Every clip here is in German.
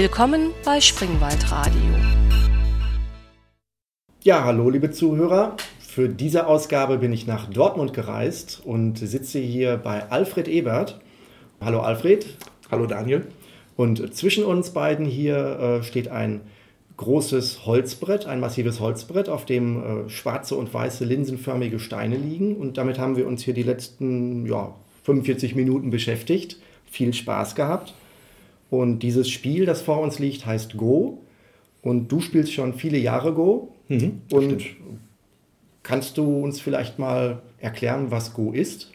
Willkommen bei Springwald Radio. Ja, hallo liebe Zuhörer. Für diese Ausgabe bin ich nach Dortmund gereist und sitze hier bei Alfred Ebert. Hallo Alfred. Hallo Daniel. Und zwischen uns beiden hier äh, steht ein großes Holzbrett, ein massives Holzbrett, auf dem äh, schwarze und weiße linsenförmige Steine liegen. Und damit haben wir uns hier die letzten ja, 45 Minuten beschäftigt. Viel Spaß gehabt. Und dieses Spiel, das vor uns liegt, heißt Go. Und du spielst schon viele Jahre Go. Mhm, und stimmt. kannst du uns vielleicht mal erklären, was Go ist?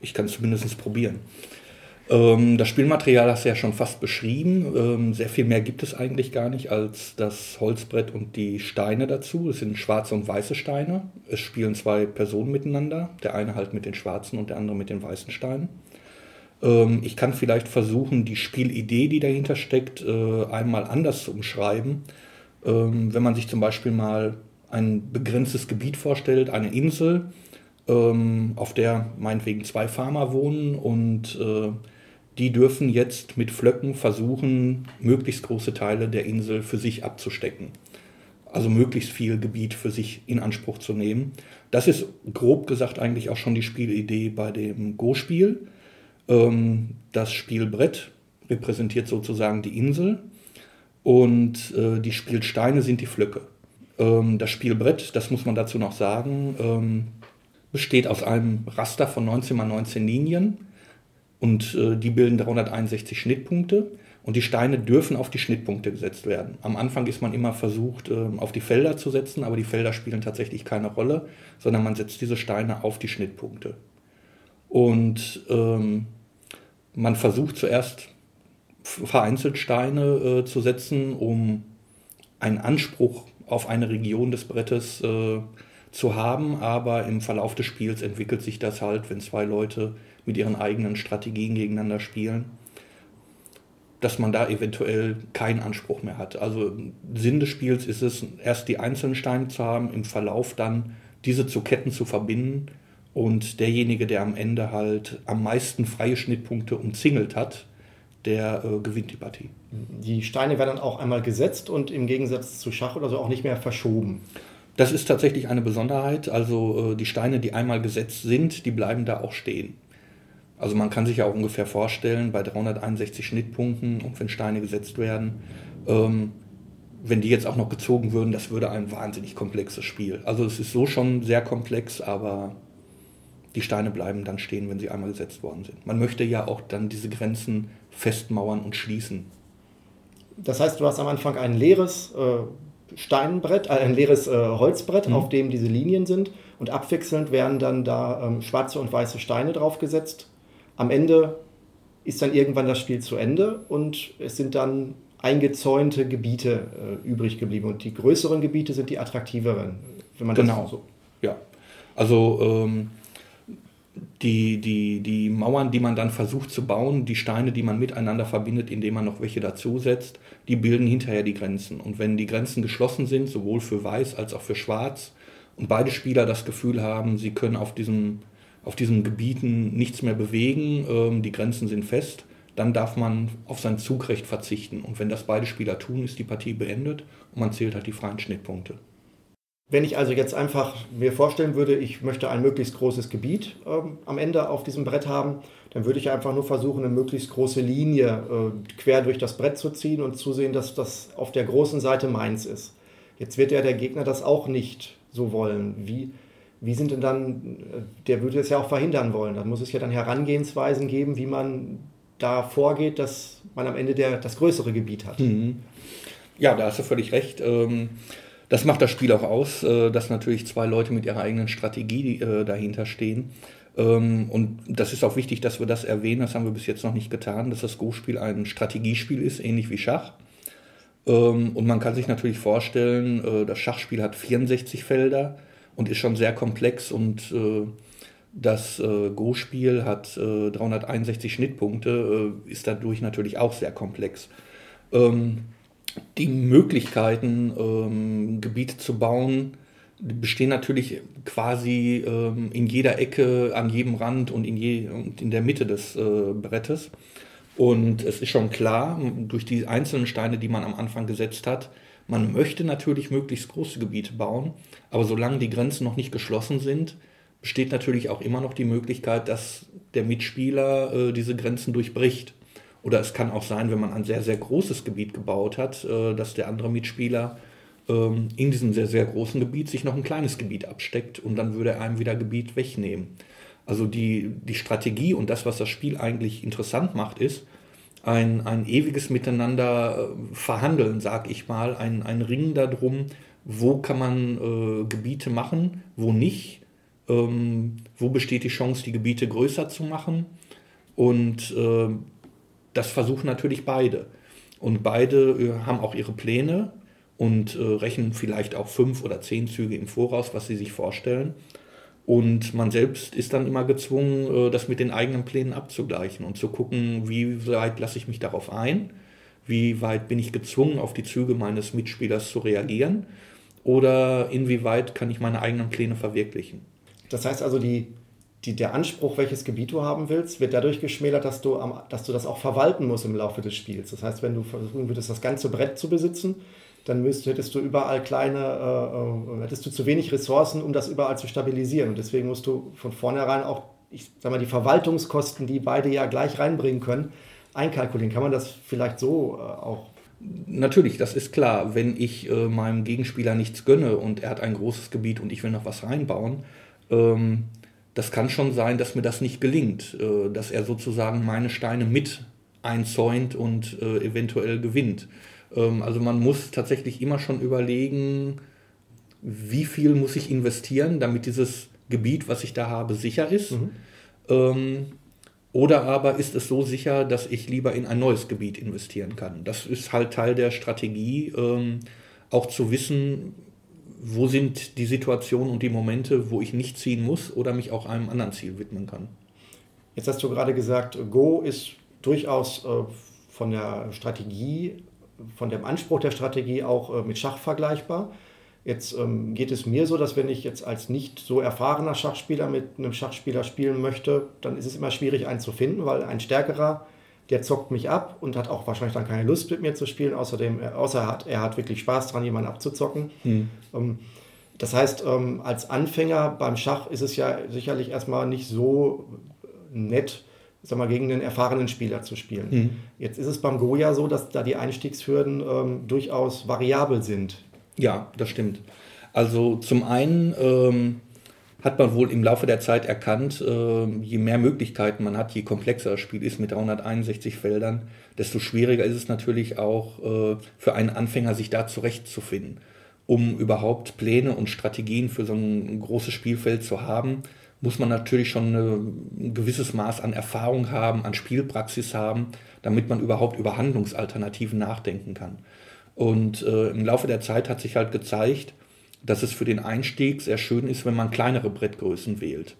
Ich kann es zumindest probieren. Ähm, das Spielmaterial hast du ja schon fast beschrieben. Ähm, sehr viel mehr gibt es eigentlich gar nicht als das Holzbrett und die Steine dazu. Es sind schwarze und weiße Steine. Es spielen zwei Personen miteinander. Der eine halt mit den schwarzen und der andere mit den weißen Steinen. Ähm, ich kann vielleicht versuchen, die Spielidee, die dahinter steckt, äh, einmal anders zu umschreiben. Ähm, wenn man sich zum Beispiel mal ein begrenztes Gebiet vorstellt, eine Insel, ähm, auf der meinetwegen zwei Farmer wohnen und äh, die dürfen jetzt mit Flöcken versuchen, möglichst große Teile der Insel für sich abzustecken. Also möglichst viel Gebiet für sich in Anspruch zu nehmen. Das ist grob gesagt eigentlich auch schon die Spielidee bei dem Go-Spiel. Ähm, das Spielbrett repräsentiert sozusagen die Insel und äh, die Spielsteine sind die Flöcke. Ähm, das Spielbrett, das muss man dazu noch sagen, ähm, besteht aus einem Raster von 19 mal 19 Linien und äh, die bilden 361 Schnittpunkte und die Steine dürfen auf die Schnittpunkte gesetzt werden. Am Anfang ist man immer versucht, äh, auf die Felder zu setzen, aber die Felder spielen tatsächlich keine Rolle, sondern man setzt diese Steine auf die Schnittpunkte. Und ähm, man versucht zuerst vereinzelt Steine äh, zu setzen, um einen Anspruch auf eine Region des Brettes äh, zu haben, aber im Verlauf des Spiels entwickelt sich das halt, wenn zwei Leute mit ihren eigenen Strategien gegeneinander spielen, dass man da eventuell keinen Anspruch mehr hat. Also Sinn des Spiels ist es, erst die einzelnen Steine zu haben, im Verlauf dann diese zu Ketten zu verbinden und derjenige, der am Ende halt am meisten freie Schnittpunkte umzingelt hat, der äh, gewinnt die Partie. Die Steine werden dann auch einmal gesetzt und im Gegensatz zu Schach oder so auch nicht mehr verschoben. Das ist tatsächlich eine Besonderheit. Also äh, die Steine, die einmal gesetzt sind, die bleiben da auch stehen. Also man kann sich ja auch ungefähr vorstellen, bei 361 Schnittpunkten und wenn Steine gesetzt werden, ähm, wenn die jetzt auch noch gezogen würden, das würde ein wahnsinnig komplexes Spiel. Also es ist so schon sehr komplex, aber die Steine bleiben dann stehen, wenn sie einmal gesetzt worden sind. Man möchte ja auch dann diese Grenzen festmauern und schließen. Das heißt, du hast am Anfang ein leeres äh, Steinbrett, äh, ein leeres äh, Holzbrett, mhm. auf dem diese Linien sind und abwechselnd werden dann da ähm, schwarze und weiße Steine draufgesetzt. Am Ende ist dann irgendwann das Spiel zu Ende und es sind dann eingezäunte Gebiete äh, übrig geblieben und die größeren Gebiete sind die attraktiveren, wenn man genau. das so. Ja, also ähm, die, die, die Mauern, die man dann versucht zu bauen, die Steine, die man miteinander verbindet, indem man noch welche dazusetzt, die bilden hinterher die Grenzen. Und wenn die Grenzen geschlossen sind, sowohl für Weiß als auch für Schwarz, und beide Spieler das Gefühl haben, sie können auf diesen, auf diesen Gebieten nichts mehr bewegen, ähm, die Grenzen sind fest, dann darf man auf sein Zugrecht verzichten. Und wenn das beide Spieler tun, ist die Partie beendet und man zählt halt die freien Schnittpunkte. Wenn ich also jetzt einfach mir vorstellen würde, ich möchte ein möglichst großes Gebiet ähm, am Ende auf diesem Brett haben, dann würde ich einfach nur versuchen, eine möglichst große Linie äh, quer durch das Brett zu ziehen und zusehen, dass das auf der großen Seite meins ist. Jetzt wird ja der Gegner das auch nicht so wollen. Wie, wie sind denn dann, äh, der würde es ja auch verhindern wollen. Dann muss es ja dann Herangehensweisen geben, wie man da vorgeht, dass man am Ende der, das größere Gebiet hat. Mhm. Ja, da hast du völlig recht. Ähm das macht das Spiel auch aus, äh, dass natürlich zwei Leute mit ihrer eigenen Strategie äh, dahinter stehen. Ähm, und das ist auch wichtig, dass wir das erwähnen, das haben wir bis jetzt noch nicht getan, dass das Go-Spiel ein Strategiespiel ist, ähnlich wie Schach. Ähm, und man kann sich natürlich vorstellen, äh, das Schachspiel hat 64 Felder und ist schon sehr komplex und das Go-Spiel hat 361 Schnittpunkte, ist dadurch natürlich auch sehr komplex. Ähm, die Möglichkeiten, ähm, Gebiete zu bauen, bestehen natürlich quasi ähm, in jeder Ecke, an jedem Rand und in, je, und in der Mitte des äh, Brettes. Und es ist schon klar, durch die einzelnen Steine, die man am Anfang gesetzt hat, man möchte natürlich möglichst große Gebiete bauen, aber solange die Grenzen noch nicht geschlossen sind, besteht natürlich auch immer noch die Möglichkeit, dass der Mitspieler äh, diese Grenzen durchbricht. Oder es kann auch sein, wenn man ein sehr, sehr großes Gebiet gebaut hat, äh, dass der andere Mitspieler ähm, in diesem sehr, sehr großen Gebiet sich noch ein kleines Gebiet absteckt und dann würde er einem wieder Gebiet wegnehmen. Also die, die Strategie und das, was das Spiel eigentlich interessant macht, ist ein, ein ewiges Miteinander äh, verhandeln, sag ich mal, ein, ein Ringen darum, wo kann man äh, Gebiete machen, wo nicht, ähm, wo besteht die Chance, die Gebiete größer zu machen. Und äh, das versuchen natürlich beide. Und beide äh, haben auch ihre Pläne und äh, rechnen vielleicht auch fünf oder zehn Züge im Voraus, was sie sich vorstellen. Und man selbst ist dann immer gezwungen, äh, das mit den eigenen Plänen abzugleichen und zu gucken, wie weit lasse ich mich darauf ein, wie weit bin ich gezwungen, auf die Züge meines Mitspielers zu reagieren oder inwieweit kann ich meine eigenen Pläne verwirklichen. Das heißt also, die, die, der Anspruch, welches Gebiet du haben willst, wird dadurch geschmälert, dass du, am, dass du das auch verwalten musst im Laufe des Spiels. Das heißt, wenn du versuchen würdest, das ganze Brett zu besitzen, dann müsst, hättest du überall kleine, äh, äh, hättest du zu wenig Ressourcen, um das überall zu stabilisieren. Und deswegen musst du von vornherein auch, ich sag mal, die Verwaltungskosten, die beide ja gleich reinbringen können, einkalkulieren. Kann man das vielleicht so äh, auch? Natürlich, das ist klar. Wenn ich äh, meinem Gegenspieler nichts gönne und er hat ein großes Gebiet und ich will noch was reinbauen, ähm, das kann schon sein, dass mir das nicht gelingt, äh, dass er sozusagen meine Steine mit einzäunt und äh, eventuell gewinnt. Ähm, also man muss tatsächlich immer schon überlegen, wie viel muss ich investieren, damit dieses Gebiet, was ich da habe, sicher ist. Mhm. Ähm, oder aber ist es so sicher, dass ich lieber in ein neues Gebiet investieren kann. Das ist halt Teil der Strategie, ähm, auch zu wissen, wo sind die Situationen und die Momente, wo ich nicht ziehen muss oder mich auch einem anderen Ziel widmen kann. Jetzt hast du gerade gesagt, Go ist durchaus äh, von der Strategie von dem Anspruch der Strategie auch äh, mit Schach vergleichbar. Jetzt ähm, geht es mir so, dass wenn ich jetzt als nicht so erfahrener Schachspieler mit einem Schachspieler spielen möchte, dann ist es immer schwierig, einen zu finden, weil ein stärkerer, der zockt mich ab und hat auch wahrscheinlich dann keine Lust mit mir zu spielen, außerdem, äh, außer er hat, er hat wirklich Spaß dran, jemanden abzuzocken. Hm. Ähm, das heißt, ähm, als Anfänger beim Schach ist es ja sicherlich erstmal nicht so nett, sag mal, gegen einen erfahrenen Spieler zu spielen. Mhm. Jetzt ist es beim Go ja so, dass da die Einstiegshürden ähm, durchaus variabel sind. Ja, das stimmt. Also zum einen ähm, hat man wohl im Laufe der Zeit erkannt, äh, je mehr Möglichkeiten man hat, je komplexer das Spiel ist mit 361 Feldern, desto schwieriger ist es natürlich auch äh, für einen Anfänger, sich da zurechtzufinden. Um überhaupt Pläne und Strategien für so ein großes Spielfeld zu haben, muss man natürlich schon ein gewisses Maß an Erfahrung haben, an Spielpraxis haben, damit man überhaupt über Handlungsalternativen nachdenken kann. Und äh, im Laufe der Zeit hat sich halt gezeigt, dass es für den Einstieg sehr schön ist, wenn man kleinere Brettgrößen wählt.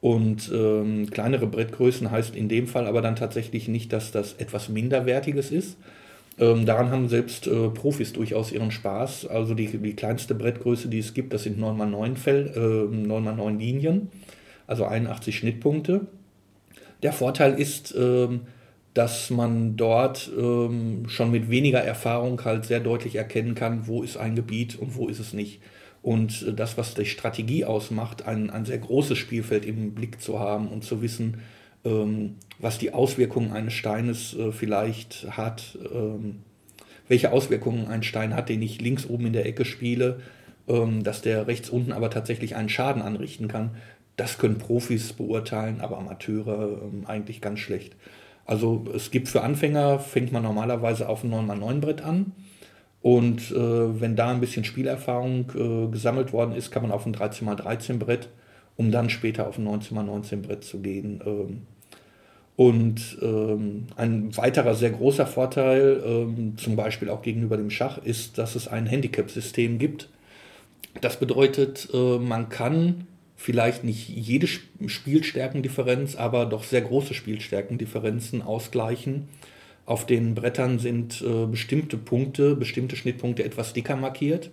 Und ähm, kleinere Brettgrößen heißt in dem Fall aber dann tatsächlich nicht, dass das etwas Minderwertiges ist. Ähm, daran haben selbst äh, Profis durchaus ihren Spaß. Also die, die kleinste Brettgröße, die es gibt, das sind 9x9 Fell, äh, 9x9 Linien also 81 Schnittpunkte. Der Vorteil ist, ähm, dass man dort ähm, schon mit weniger Erfahrung halt sehr deutlich erkennen kann, wo ist ein Gebiet und wo ist es nicht. Und äh, das, was die Strategie ausmacht, ein, ein sehr großes Spielfeld im Blick zu haben und zu wissen, ähm, was die Auswirkungen eines Steines äh, vielleicht hat, welche Auswirkungen ein Stein hat, den ich links oben in der Ecke spiele, dass der rechts unten aber tatsächlich einen Schaden anrichten kann das können Profis beurteilen, aber Amateure ähm, eigentlich ganz schlecht. Also es gibt für Anfänger, fängt man normalerweise auf ein 9x9-Brett an. Und äh, wenn da ein bisschen Spielerfahrung äh, gesammelt worden ist, kann man auf ein 13x13-Brett, um dann später auf ein 19x19-Brett zu gehen. Ähm, und ähm, ein weiterer sehr großer Vorteil, ähm, zum Beispiel auch gegenüber dem Schach, ist, dass es ein Handicap-System gibt. Das bedeutet, äh, man kann vielleicht nicht jede Spielstärkendifferenz, aber doch sehr große Spielstärkendifferenzen ausgleichen. Auf den Brettern sind äh, bestimmte Punkte, bestimmte Schnittpunkte etwas dicker markiert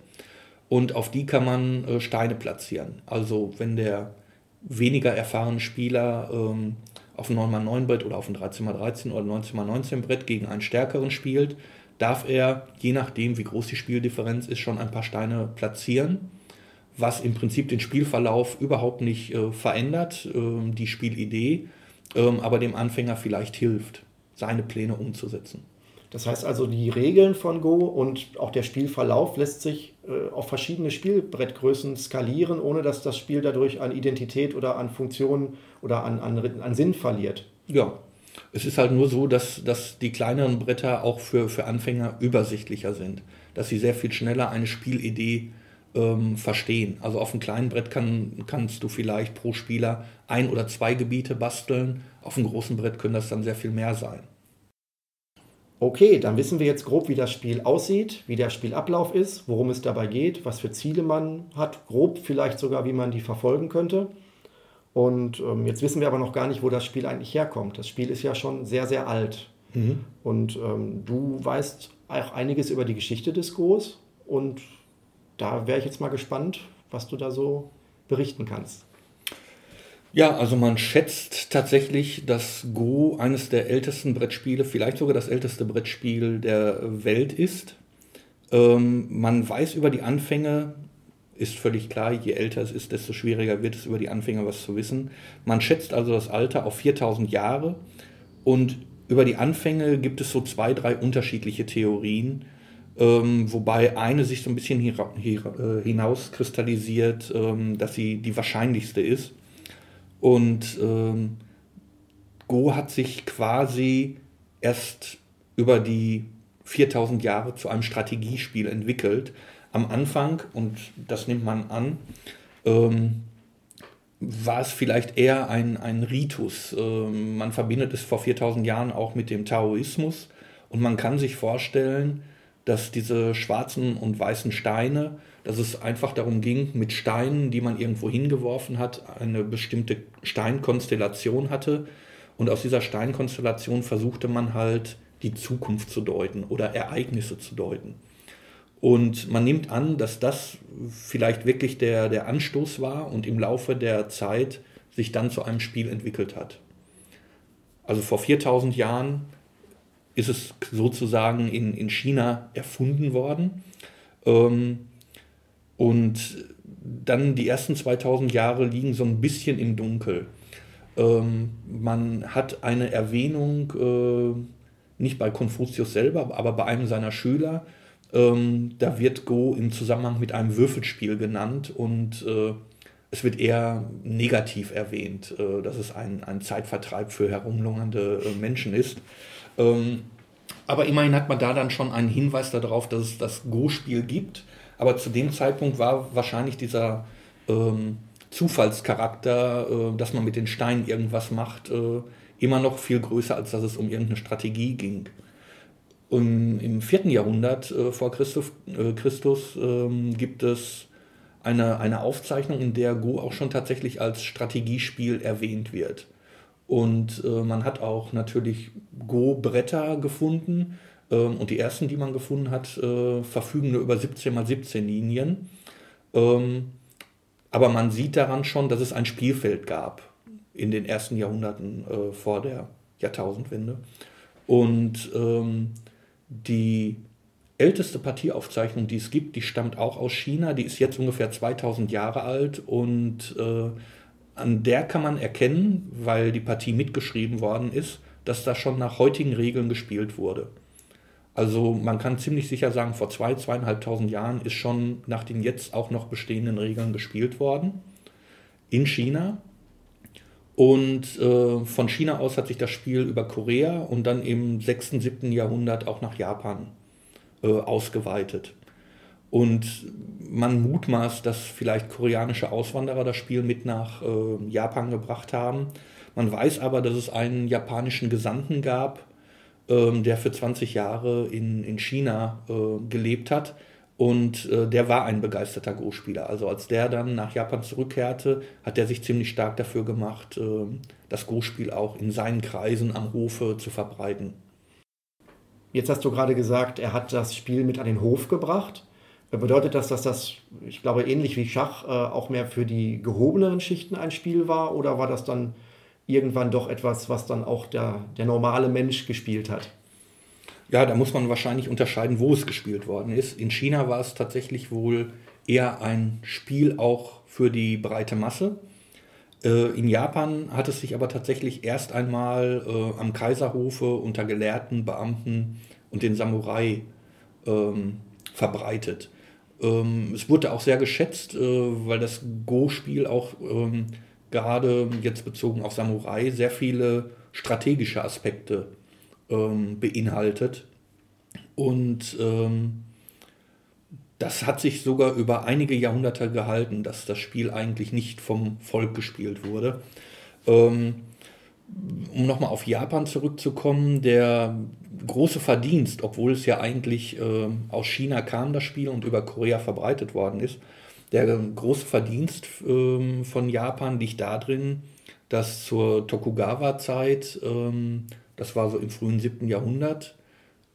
und auf die kann man äh, Steine platzieren. Also wenn der weniger erfahrene Spieler ähm, auf ein 9x9 Brett oder auf ein 13x13 oder 19x19 Brett gegen einen stärkeren spielt, darf er, je nachdem wie groß die Spieldifferenz ist, schon ein paar Steine platzieren, was im Prinzip den Spielverlauf überhaupt nicht äh, verändert, äh, die Spielidee, äh, aber dem Anfänger vielleicht hilft, seine Pläne umzusetzen. Das heißt also, die Regeln von Go und auch der Spielverlauf lässt sich äh, auf verschiedene Spielbrettgrößen skalieren, ohne dass das Spiel dadurch an Identität oder an Funktion oder an, an, an Sinn verliert. Ja, es ist halt nur so, dass, dass die kleineren Bretter auch für, für Anfänger übersichtlicher sind, dass sie sehr viel schneller eine Spielidee ähm, verstehen. Also auf einem kleinen Brett kann, kannst du vielleicht pro Spieler ein oder zwei Gebiete basteln, auf einem großen Brett können das dann sehr viel mehr sein. Okay, dann wissen wir jetzt grob, wie das Spiel aussieht, wie der Spielablauf ist, worum es dabei geht, was für Ziele man hat, grob vielleicht sogar, wie man die verfolgen könnte. Und ähm, jetzt wissen wir aber noch gar nicht, wo das Spiel eigentlich herkommt. Das Spiel ist ja schon sehr, sehr alt. Mhm. Und ähm, du weißt auch einiges über die Geschichte des Go's. Und da wäre ich jetzt mal gespannt, was du da so berichten kannst. Ja, also man schätzt tatsächlich, dass Go eines der ältesten Brettspiele, vielleicht sogar das älteste Brettspiel der Welt ist. Ähm, man weiß über die Anfänge, ist völlig klar, je älter es ist, desto schwieriger wird es über die Anfänge was zu wissen. Man schätzt also das Alter auf 4000 Jahre und über die Anfänge gibt es so zwei, drei unterschiedliche Theorien, ähm, wobei eine sich so ein bisschen äh, hinauskristallisiert, ähm, dass sie die wahrscheinlichste ist. Und ähm, Go hat sich quasi erst über die 4000 Jahre zu einem Strategiespiel entwickelt. Am Anfang, und das nimmt man an, ähm, war es vielleicht eher ein, ein Ritus. Ähm, man verbindet es vor 4000 Jahren auch mit dem Taoismus und man kann sich vorstellen, dass diese schwarzen und weißen Steine dass es einfach darum ging, mit Steinen, die man irgendwo hingeworfen hat, eine bestimmte Steinkonstellation hatte. Und aus dieser Steinkonstellation versuchte man halt die Zukunft zu deuten oder Ereignisse zu deuten. Und man nimmt an, dass das vielleicht wirklich der, der Anstoß war und im Laufe der Zeit sich dann zu einem Spiel entwickelt hat. Also vor 4000 Jahren ist es sozusagen in, in China erfunden worden. Ähm, und dann die ersten 2000 Jahre liegen so ein bisschen im Dunkel. Ähm, man hat eine Erwähnung, äh, nicht bei Konfuzius selber, aber bei einem seiner Schüler. Ähm, da wird Go im Zusammenhang mit einem Würfelspiel genannt und äh, es wird eher negativ erwähnt, äh, dass es ein, ein Zeitvertreib für herumlungernde äh, Menschen ist. Ähm, aber immerhin hat man da dann schon einen Hinweis darauf, dass es das Go-Spiel gibt aber zu dem Zeitpunkt war wahrscheinlich dieser ähm, Zufallscharakter, äh, dass man mit den Steinen irgendwas macht, äh, immer noch viel größer, als dass es um irgendeine Strategie ging. Und im vierten Jahrhundert äh, vor Christus, äh, Christus ähm, gibt es eine, eine Aufzeichnung, in der Go auch schon tatsächlich als Strategiespiel erwähnt wird. Und äh, man hat auch natürlich Go-Bretter gefunden, ähm, und die ersten, die man gefunden hat, äh, verfügen nur über 17 mal 17 Linien. Ähm, aber man sieht daran schon, dass es ein Spielfeld gab in den ersten Jahrhunderten äh, vor der Jahrtausendwende. Und ähm, die älteste Partieaufzeichnung, die es gibt, die stammt auch aus China. Die ist jetzt ungefähr 2000 Jahre alt und äh, an der kann man erkennen, weil die Partie mitgeschrieben worden ist, dass da schon nach heutigen Regeln gespielt wurde. Also man kann ziemlich sicher sagen, vor zwei, zweieinhalbtausend Jahren ist schon nach den jetzt auch noch bestehenden Regeln gespielt worden in China. Und äh, von China aus hat sich das Spiel über Korea und dann im 6., 7. Jahrhundert auch nach Japan äh, ausgeweitet. Und man mutmaßt, dass vielleicht koreanische Auswanderer das Spiel mit nach äh, Japan gebracht haben. Man weiß aber, dass es einen japanischen Gesandten gab, ähm, der für 20 Jahre in, in China äh, gelebt hat. Und äh, der war ein begeisterter Go-Spieler. Also als der dann nach Japan zurückkehrte, hat er sich ziemlich stark dafür gemacht, äh, das Go-Spiel auch in seinen Kreisen am Hofe zu verbreiten. Jetzt hast du gerade gesagt, er hat das Spiel mit an den Hof gebracht. Bedeutet das, dass das, ich glaube, ähnlich wie Schach, äh, auch mehr für die gehobenen Schichten ein Spiel war? Oder war das dann irgendwann doch etwas, was dann auch der, der normale Mensch gespielt hat. Ja, da muss man wahrscheinlich unterscheiden, wo es gespielt worden ist. In China war es tatsächlich wohl eher ein Spiel auch für die breite Masse. Äh, in Japan hat es sich aber tatsächlich erst einmal äh, am Kaiserhofe unter Gelehrten, Beamten und den Samurai ähm, verbreitet. Ähm, es wurde auch sehr geschätzt, äh, weil das Go-Spiel auch ähm, gerade jetzt bezogen auf Samurai sehr viele strategische Aspekte ähm, beinhaltet. Und ähm, das hat sich sogar über einige Jahrhunderte gehalten, dass das Spiel eigentlich nicht vom Volk gespielt wurde. Ähm, um nochmal auf Japan zurückzukommen, der große Verdienst, obwohl es ja eigentlich äh, aus China kam, das Spiel und über Korea verbreitet worden ist, der große Verdienst äh, von Japan liegt darin, dass zur Tokugawa-Zeit, ähm, das war so im frühen 7. Jahrhundert,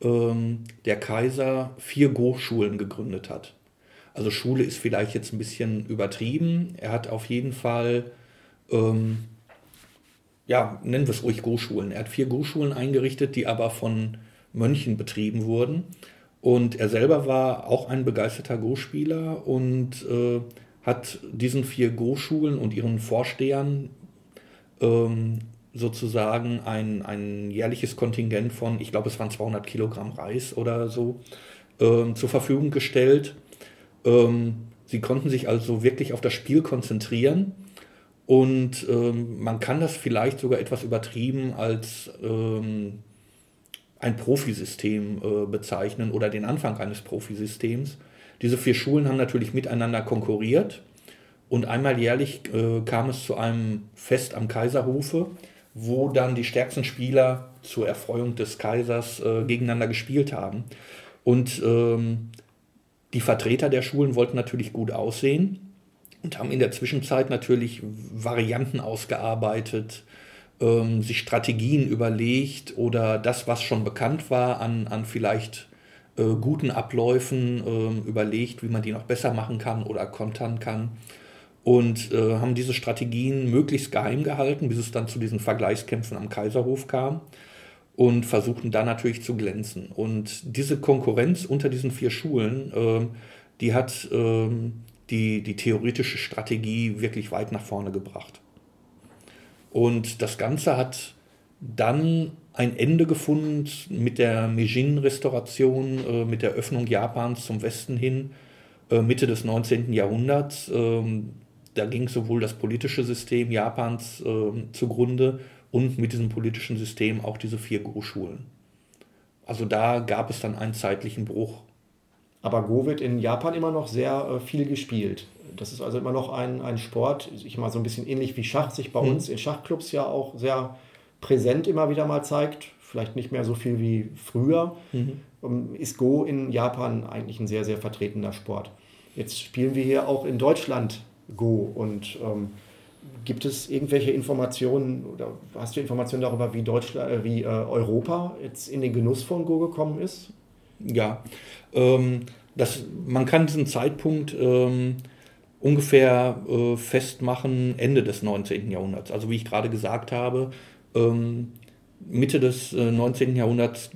ähm, der Kaiser vier Go-Schulen gegründet hat. Also Schule ist vielleicht jetzt ein bisschen übertrieben. Er hat auf jeden Fall, ähm, ja, nennen wir es ruhig Go-Schulen. Er hat vier Go-Schulen eingerichtet, die aber von Mönchen betrieben wurden. Und er selber war auch ein begeisterter Go-Spieler und äh, hat diesen vier Go-Schulen und ihren Vorstehern ähm, sozusagen ein, ein jährliches Kontingent von, ich glaube, es waren 200 Kilogramm Reis oder so, ähm, zur Verfügung gestellt. Ähm, sie konnten sich also wirklich auf das Spiel konzentrieren und ähm, man kann das vielleicht sogar etwas übertrieben als ähm, ein Profisystem äh, bezeichnen oder den Anfang eines Profisystems. Diese vier Schulen haben natürlich miteinander konkurriert und einmal jährlich äh, kam es zu einem Fest am Kaiserhofe, wo dann die stärksten Spieler zur Erfreuung des Kaisers äh, gegeneinander gespielt haben. Und ähm, die Vertreter der Schulen wollten natürlich gut aussehen und haben in der Zwischenzeit natürlich Varianten ausgearbeitet, ähm, sich Strategien überlegt oder das, was schon bekannt war, an, an vielleicht äh, guten Abläufen äh, überlegt, wie man die noch besser machen kann oder kontern kann und äh, haben diese Strategien möglichst geheim gehalten, bis es dann zu diesen Vergleichskämpfen am Kaiserhof kam und versuchten da natürlich zu glänzen. Und diese Konkurrenz unter diesen vier Schulen, äh, die hat äh, die, die theoretische Strategie wirklich weit nach vorne gebracht. Und das Ganze hat dann ein Ende gefunden mit der Meijin-Restauration, äh, mit der Öffnung Japans zum Westen hin, äh, Mitte des 19. Jahrhunderts. Ähm, da ging sowohl das politische System Japans äh, zugrunde und mit diesem politischen System auch diese vier Go-Schulen. Also da gab es dann einen zeitlichen Bruch. Aber Go wird in Japan immer noch sehr äh, viel gespielt. Das ist also immer noch ein, ein Sport, ich mal so ein bisschen ähnlich wie Schach sich bei hm. uns in Schachclubs ja auch sehr präsent immer wieder mal zeigt. Vielleicht nicht mehr so viel wie früher. Mhm. Ähm, ist Go in Japan eigentlich ein sehr, sehr vertretener Sport. Jetzt spielen wir hier auch in Deutschland Go. Und ähm, gibt es irgendwelche Informationen oder hast du Informationen darüber, wie Deutschland, äh, wie äh, Europa jetzt in den Genuss von Go gekommen ist? Ja, ähm, das, man kann diesen Zeitpunkt ähm, ungefähr äh, festmachen, Ende des 19. Jahrhunderts. Also wie ich gerade gesagt habe, ähm, Mitte des äh, 19. Jahrhunderts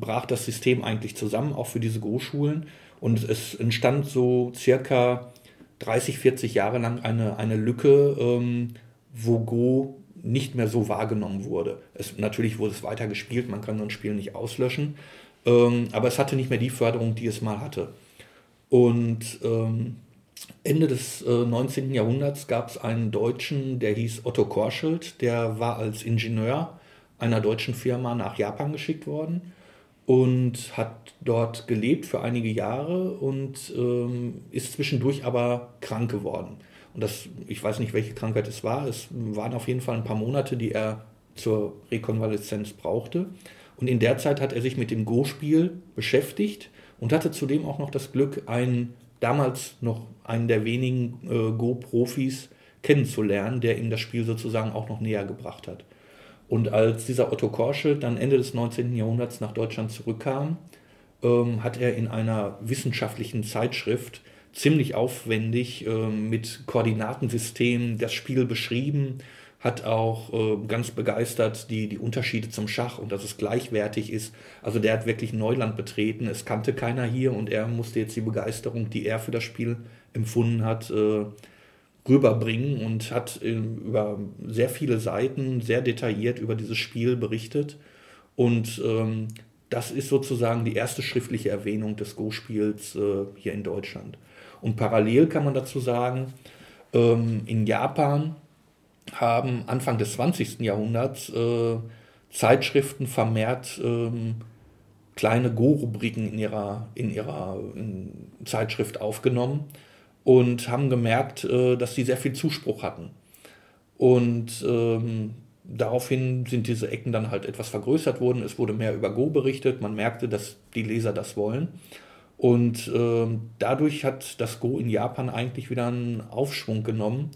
brach das System eigentlich zusammen, auch für diese Go-Schulen. Und es entstand so circa 30, 40 Jahre lang eine, eine Lücke, ähm, wo Go nicht mehr so wahrgenommen wurde. Es, natürlich wurde es weiter gespielt, man kann so ein Spiel nicht auslöschen, ähm, aber es hatte nicht mehr die Förderung, die es mal hatte. Und ähm, Ende des äh, 19. Jahrhunderts gab es einen Deutschen, der hieß Otto Korschild, der war als Ingenieur einer deutschen Firma nach Japan geschickt worden und hat dort gelebt für einige Jahre und ähm, ist zwischendurch aber krank geworden. Und das, ich weiß nicht, welche Krankheit es war. Es waren auf jeden Fall ein paar Monate, die er zur Rekonvaleszenz brauchte. Und in der Zeit hat er sich mit dem Go-Spiel beschäftigt und hatte zudem auch noch das Glück, einen damals noch einen der wenigen äh, Go-Profis kennenzulernen, der ihm das Spiel sozusagen auch noch näher gebracht hat. Und als dieser Otto Korsche dann Ende des 19. Jahrhunderts nach Deutschland zurückkam, ähm, hat er in einer wissenschaftlichen Zeitschrift ziemlich aufwendig ähm, mit Koordinatensystemen das Spiel beschrieben, hat auch äh, ganz begeistert die, die Unterschiede zum Schach und dass es gleichwertig ist. Also der hat wirklich Neuland betreten. Es kannte keiner hier und er musste jetzt die Begeisterung, die er für das Spiel empfunden hat, äh, rüberbringen und hat äh, über sehr viele Seiten sehr detailliert über dieses Spiel berichtet. Und ähm, das ist sozusagen die erste schriftliche Erwähnung des Go-Spiels äh, hier in Deutschland. Und parallel kann man dazu sagen, ähm, in Japan haben Anfang des 20. Jahrhunderts äh, Zeitschriften vermehrt ähm, kleine Go-Rubriken in ihrer, in ihrer in Zeitschrift aufgenommen und haben gemerkt, äh, dass sie sehr viel Zuspruch hatten. Und ähm, daraufhin sind diese Ecken dann halt etwas vergrößert worden. Es wurde mehr über Go berichtet. Man merkte, dass die Leser das wollen. Und äh, dadurch hat das Go in Japan eigentlich wieder einen Aufschwung genommen.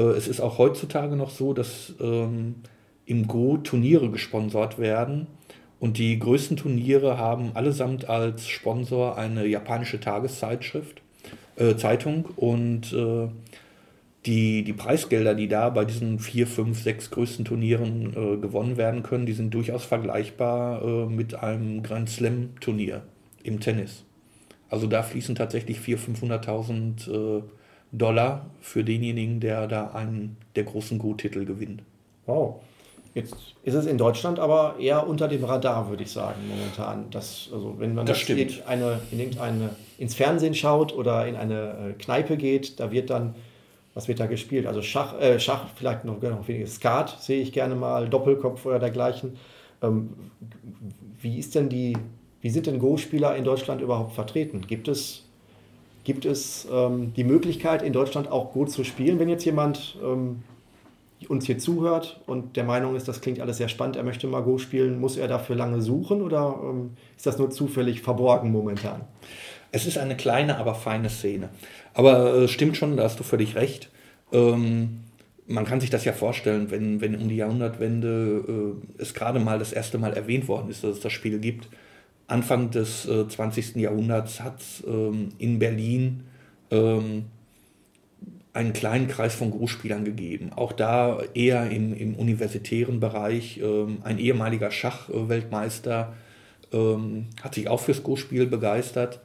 Äh, es ist auch heutzutage noch so, dass ähm, im Go Turniere gesponsert werden. Und die größten Turniere haben allesamt als Sponsor eine japanische Tageszeitschrift, äh, Zeitung. Und äh, die, die Preisgelder, die da bei diesen vier, fünf, sechs größten Turnieren äh, gewonnen werden können, die sind durchaus vergleichbar äh, mit einem Grand Slam-Turnier im Tennis. Also da fließen tatsächlich 400.000, 500.000 äh, Dollar für denjenigen, der da einen der großen Go-Titel gewinnt. Wow. Jetzt ist es in Deutschland aber eher unter dem Radar, würde ich sagen, momentan. Das, also wenn man das in eine, in irgendeine, ins Fernsehen schaut oder in eine äh, Kneipe geht, da wird dann, was wird da gespielt? Also Schach, äh, Schach vielleicht noch, noch weniger. Skat sehe ich gerne mal, Doppelkopf oder dergleichen. Ähm, wie ist denn die, wie sind denn Go-Spieler in Deutschland überhaupt vertreten? Gibt es Gibt es ähm, die Möglichkeit, in Deutschland auch gut zu spielen, wenn jetzt jemand ähm, uns hier zuhört und der Meinung ist, das klingt alles sehr spannend, er möchte mal Go spielen, muss er dafür lange suchen oder ähm, ist das nur zufällig verborgen momentan? Es ist eine kleine, aber feine Szene. Aber äh, stimmt schon, da hast du völlig recht. Ähm, man kann sich das ja vorstellen, wenn, wenn um die Jahrhundertwende äh, es gerade mal das erste Mal erwähnt worden ist, dass es das Spiel gibt Anfang des äh, 20. Jahrhunderts hat es ähm, in Berlin ähm, einen kleinen Kreis von Großspielern gegeben. Auch da eher im, im universitären Bereich. Ähm, ein ehemaliger Schachweltmeister ähm, hat sich auch fürs Großspiel begeistert.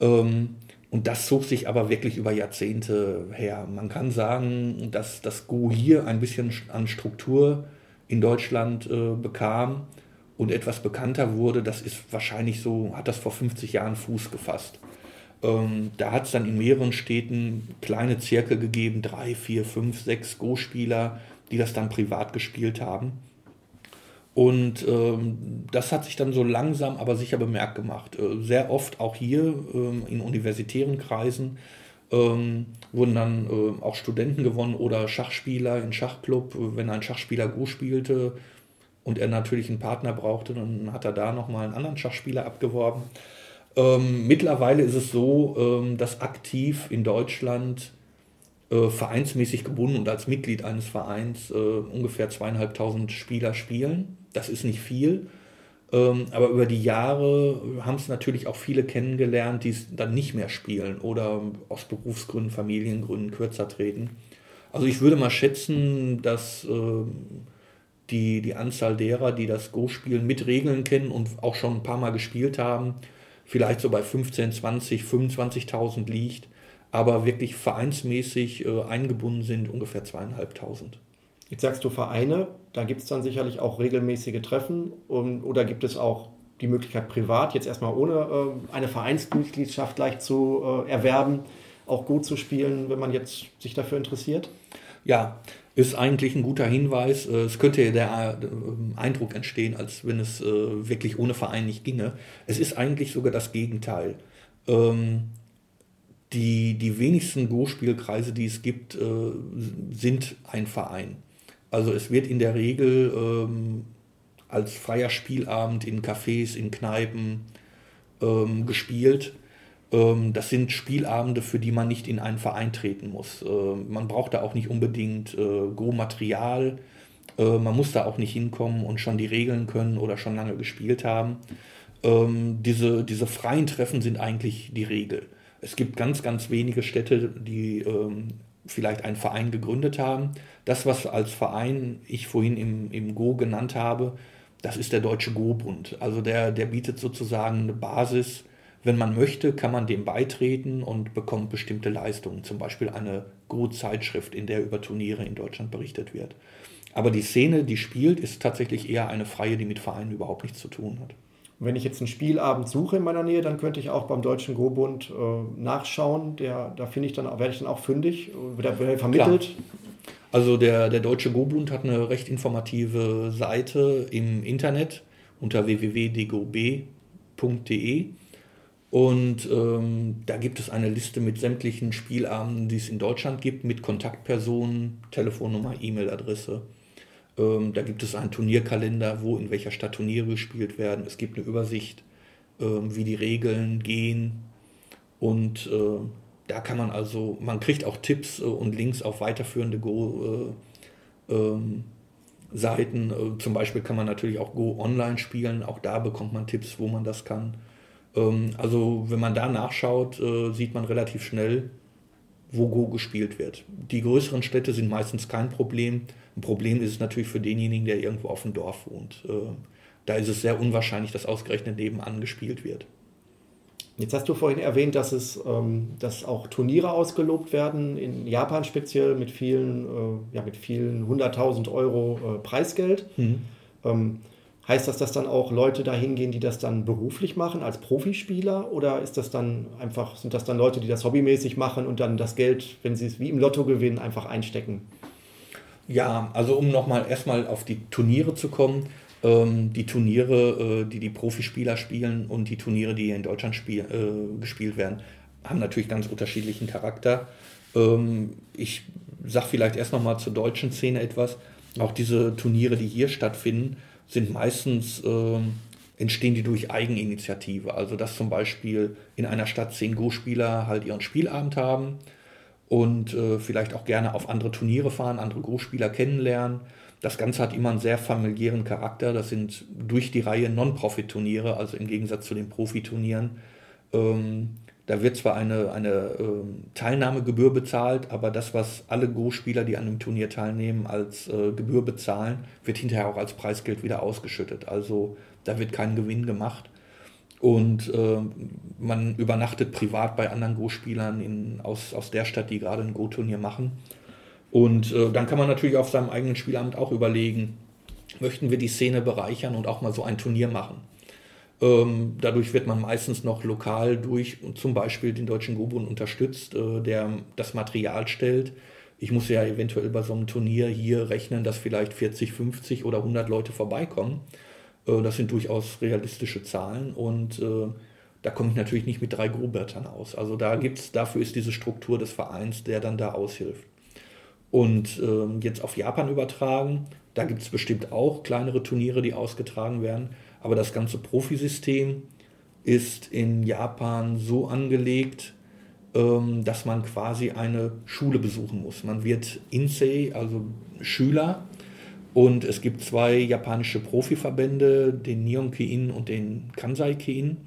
Ähm, und das zog sich aber wirklich über Jahrzehnte her. Man kann sagen, dass das Go hier ein bisschen an Struktur in Deutschland äh, bekam und etwas bekannter wurde, das ist wahrscheinlich so, hat das vor 50 Jahren Fuß gefasst. Ähm, da hat es dann in mehreren Städten kleine Zirkel gegeben, drei, vier, fünf, sechs Go-Spieler, die das dann privat gespielt haben. Und ähm, das hat sich dann so langsam, aber sicher bemerkt gemacht. Äh, sehr oft auch hier ähm, in universitären Kreisen ähm, wurden dann äh, auch Studenten gewonnen oder Schachspieler in Schachclub. Wenn ein Schachspieler Go spielte, und er natürlich einen Partner brauchte, dann hat er da nochmal einen anderen Schachspieler abgeworben. Ähm, mittlerweile ist es so, ähm, dass aktiv in Deutschland äh, vereinsmäßig gebunden und als Mitglied eines Vereins äh, ungefähr zweieinhalbtausend Spieler spielen. Das ist nicht viel. Ähm, aber über die Jahre haben es natürlich auch viele kennengelernt, die es dann nicht mehr spielen oder aus Berufsgründen, Familiengründen kürzer treten. Also ich würde mal schätzen, dass äh, die, die Anzahl derer, die das Go-Spielen mit Regeln kennen und auch schon ein paar Mal gespielt haben, vielleicht so bei 15, 20, 25.000 liegt, aber wirklich vereinsmäßig äh, eingebunden sind ungefähr zweieinhalbtausend. Jetzt sagst du Vereine, da gibt es dann sicherlich auch regelmäßige Treffen und, oder gibt es auch die Möglichkeit privat, jetzt erstmal ohne äh, eine Vereinsmitgliedschaft gleich zu äh, erwerben, auch gut zu spielen, wenn man jetzt sich dafür interessiert? Ja, ist eigentlich ein guter Hinweis. Äh, es könnte ja der äh, Eindruck entstehen, als wenn es äh, wirklich ohne Verein nicht ginge. Es ist eigentlich sogar das Gegenteil. Ähm, die, die wenigsten Go-Spielkreise, die es gibt, sind ein Verein. Also es wird in der Regel ähm, als freier Spielabend in Cafés, in Kneipen ähm, gespielt das sind Spielabende, für die man nicht in einen Verein treten muss. Ähm, man braucht da auch nicht unbedingt äh, Go-Material. Äh, man muss da auch nicht hinkommen und schon die Regeln können oder schon lange gespielt haben. Ähm, diese, diese freien Treffen sind eigentlich die Regel. Es gibt ganz, ganz wenige Städte, die vielleicht einen Verein gegründet haben. Das, was als Verein ich vorhin im, im Go genannt habe, das ist der Deutsche Go-Bund. Also der, der bietet sozusagen eine Basis. Wenn man möchte, kann man dem beitreten und bekommt bestimmte Leistungen, zum Beispiel eine Go-Zeitschrift, in der über Turniere in Deutschland berichtet wird. Aber die Szene, die spielt, ist tatsächlich eher eine freie, die mit Vereinen überhaupt nichts zu tun hat. Wenn ich jetzt einen Spielabend suche in meiner Nähe, dann könnte ich auch beim Deutschen Go-Bund äh, nachschauen. Der, da finde ich dann, werde ich dann auch fündig, wird er vermittelt. Klar. Also der, der Deutsche Go-Bund hat eine recht informative Seite im Internet unter www.dgob.de und ähm, da gibt es eine Liste mit sämtlichen Spielabenden, die es in Deutschland gibt, mit Kontaktpersonen, Telefonnummer, E-Mail-Adresse. Ähm, da gibt es einen Turnierkalender, wo in welcher Stadt Turniere gespielt werden. Es gibt eine Übersicht, ähm, wie die Regeln gehen. Und äh, da kann man also, man kriegt auch Tipps äh, und Links auf weiterführende Go. Äh, ähm, Seiten. Äh, zum Beispiel kann man natürlich auch Go online spielen. Auch da bekommt man Tipps, wo man das kann. Ähm, also wenn man da nachschaut, äh, sieht man relativ schnell, wo Go gespielt wird. Die größeren Städte sind meistens kein Problem. Ein Problem ist es natürlich für denjenigen, der irgendwo auf dem Dorf wohnt. Äh, da ist es sehr unwahrscheinlich, dass ausgerechnet nebenan gespielt wird. Jetzt hast du vorhin erwähnt, dass es ähm, dass auch Turniere ausgelobt werden, in Japan speziell mit vielen, äh, ja, mit vielen 100.000 Euro Preisgeld. Mhm. Heißt das, dass dann auch Leute da hingehen, die das dann beruflich machen als Profispieler? Oder ist das dann einfach, sind das dann Leute, die das hobbymäßig machen und dann das Geld, wenn sie es wie im Lotto gewinnen, einfach einstecken? Ja, also um nochmal erstmal auf die Turniere zu kommen ähm, die Turniere, äh, die die Profispieler spielen und die Turniere, die in Deutschland spiel, äh, gespielt werden, haben natürlich ganz unterschiedlichen Charakter. Ähm, ich sage vielleicht erst nochmal zur deutschen Szene etwas. Auch diese Turniere, die hier stattfinden, sind meistens äh, entstehen die durch Eigeninitiative. Also dass zum Beispiel in einer Stadt zehn Go-Spieler halt ihren Spielabend haben und äh, vielleicht auch gerne auf andere Turniere fahren, andere Go-Spieler kennenlernen das Ganze hat immer einen sehr familiären Charakter. Das sind durch die Reihe Non-Profit-Turniere, also im Gegensatz zu den Profiturnieren. Ähm, da wird zwar eine, eine ähm, Teilnahmegebühr bezahlt, aber das, was alle Go-Spieler, die an dem Turnier teilnehmen, als äh, Gebühr bezahlen, wird hinterher auch als Preisgeld wieder ausgeschüttet. Also da wird kein Gewinn gemacht. Und äh, man übernachtet privat bei anderen Go-Spielern aus, aus der Stadt, die gerade ein Go-Turnier machen. Und äh, dann kann man natürlich auf seinem eigenen Spielamt auch überlegen, möchten wir die Szene bereichern und auch mal so ein Turnier machen. Ähm, dadurch wird man meistens noch lokal durch zum Beispiel den Deutschen Gobun unterstützt, äh, der das Material stellt. Ich muss ja eventuell bei so einem Turnier hier rechnen, dass vielleicht 40, 50 oder 100 Leute vorbeikommen. Äh, das sind durchaus realistische Zahlen und äh, da komme ich natürlich nicht mit drei Grubärtern aus. Also da gibt's, dafür ist diese Struktur des Vereins, der dann da aushilft. Und äh, jetzt auf Japan übertragen, da gibt es bestimmt auch kleinere Turniere, die ausgetragen werden. Aber das ganze Profisystem ist in Japan so angelegt, ähm, dass man quasi eine Schule besuchen muss. Man wird Insei, also Schüler, und es gibt zwei japanische Profiverbände, den Nihon Kein und den Kansai Kein.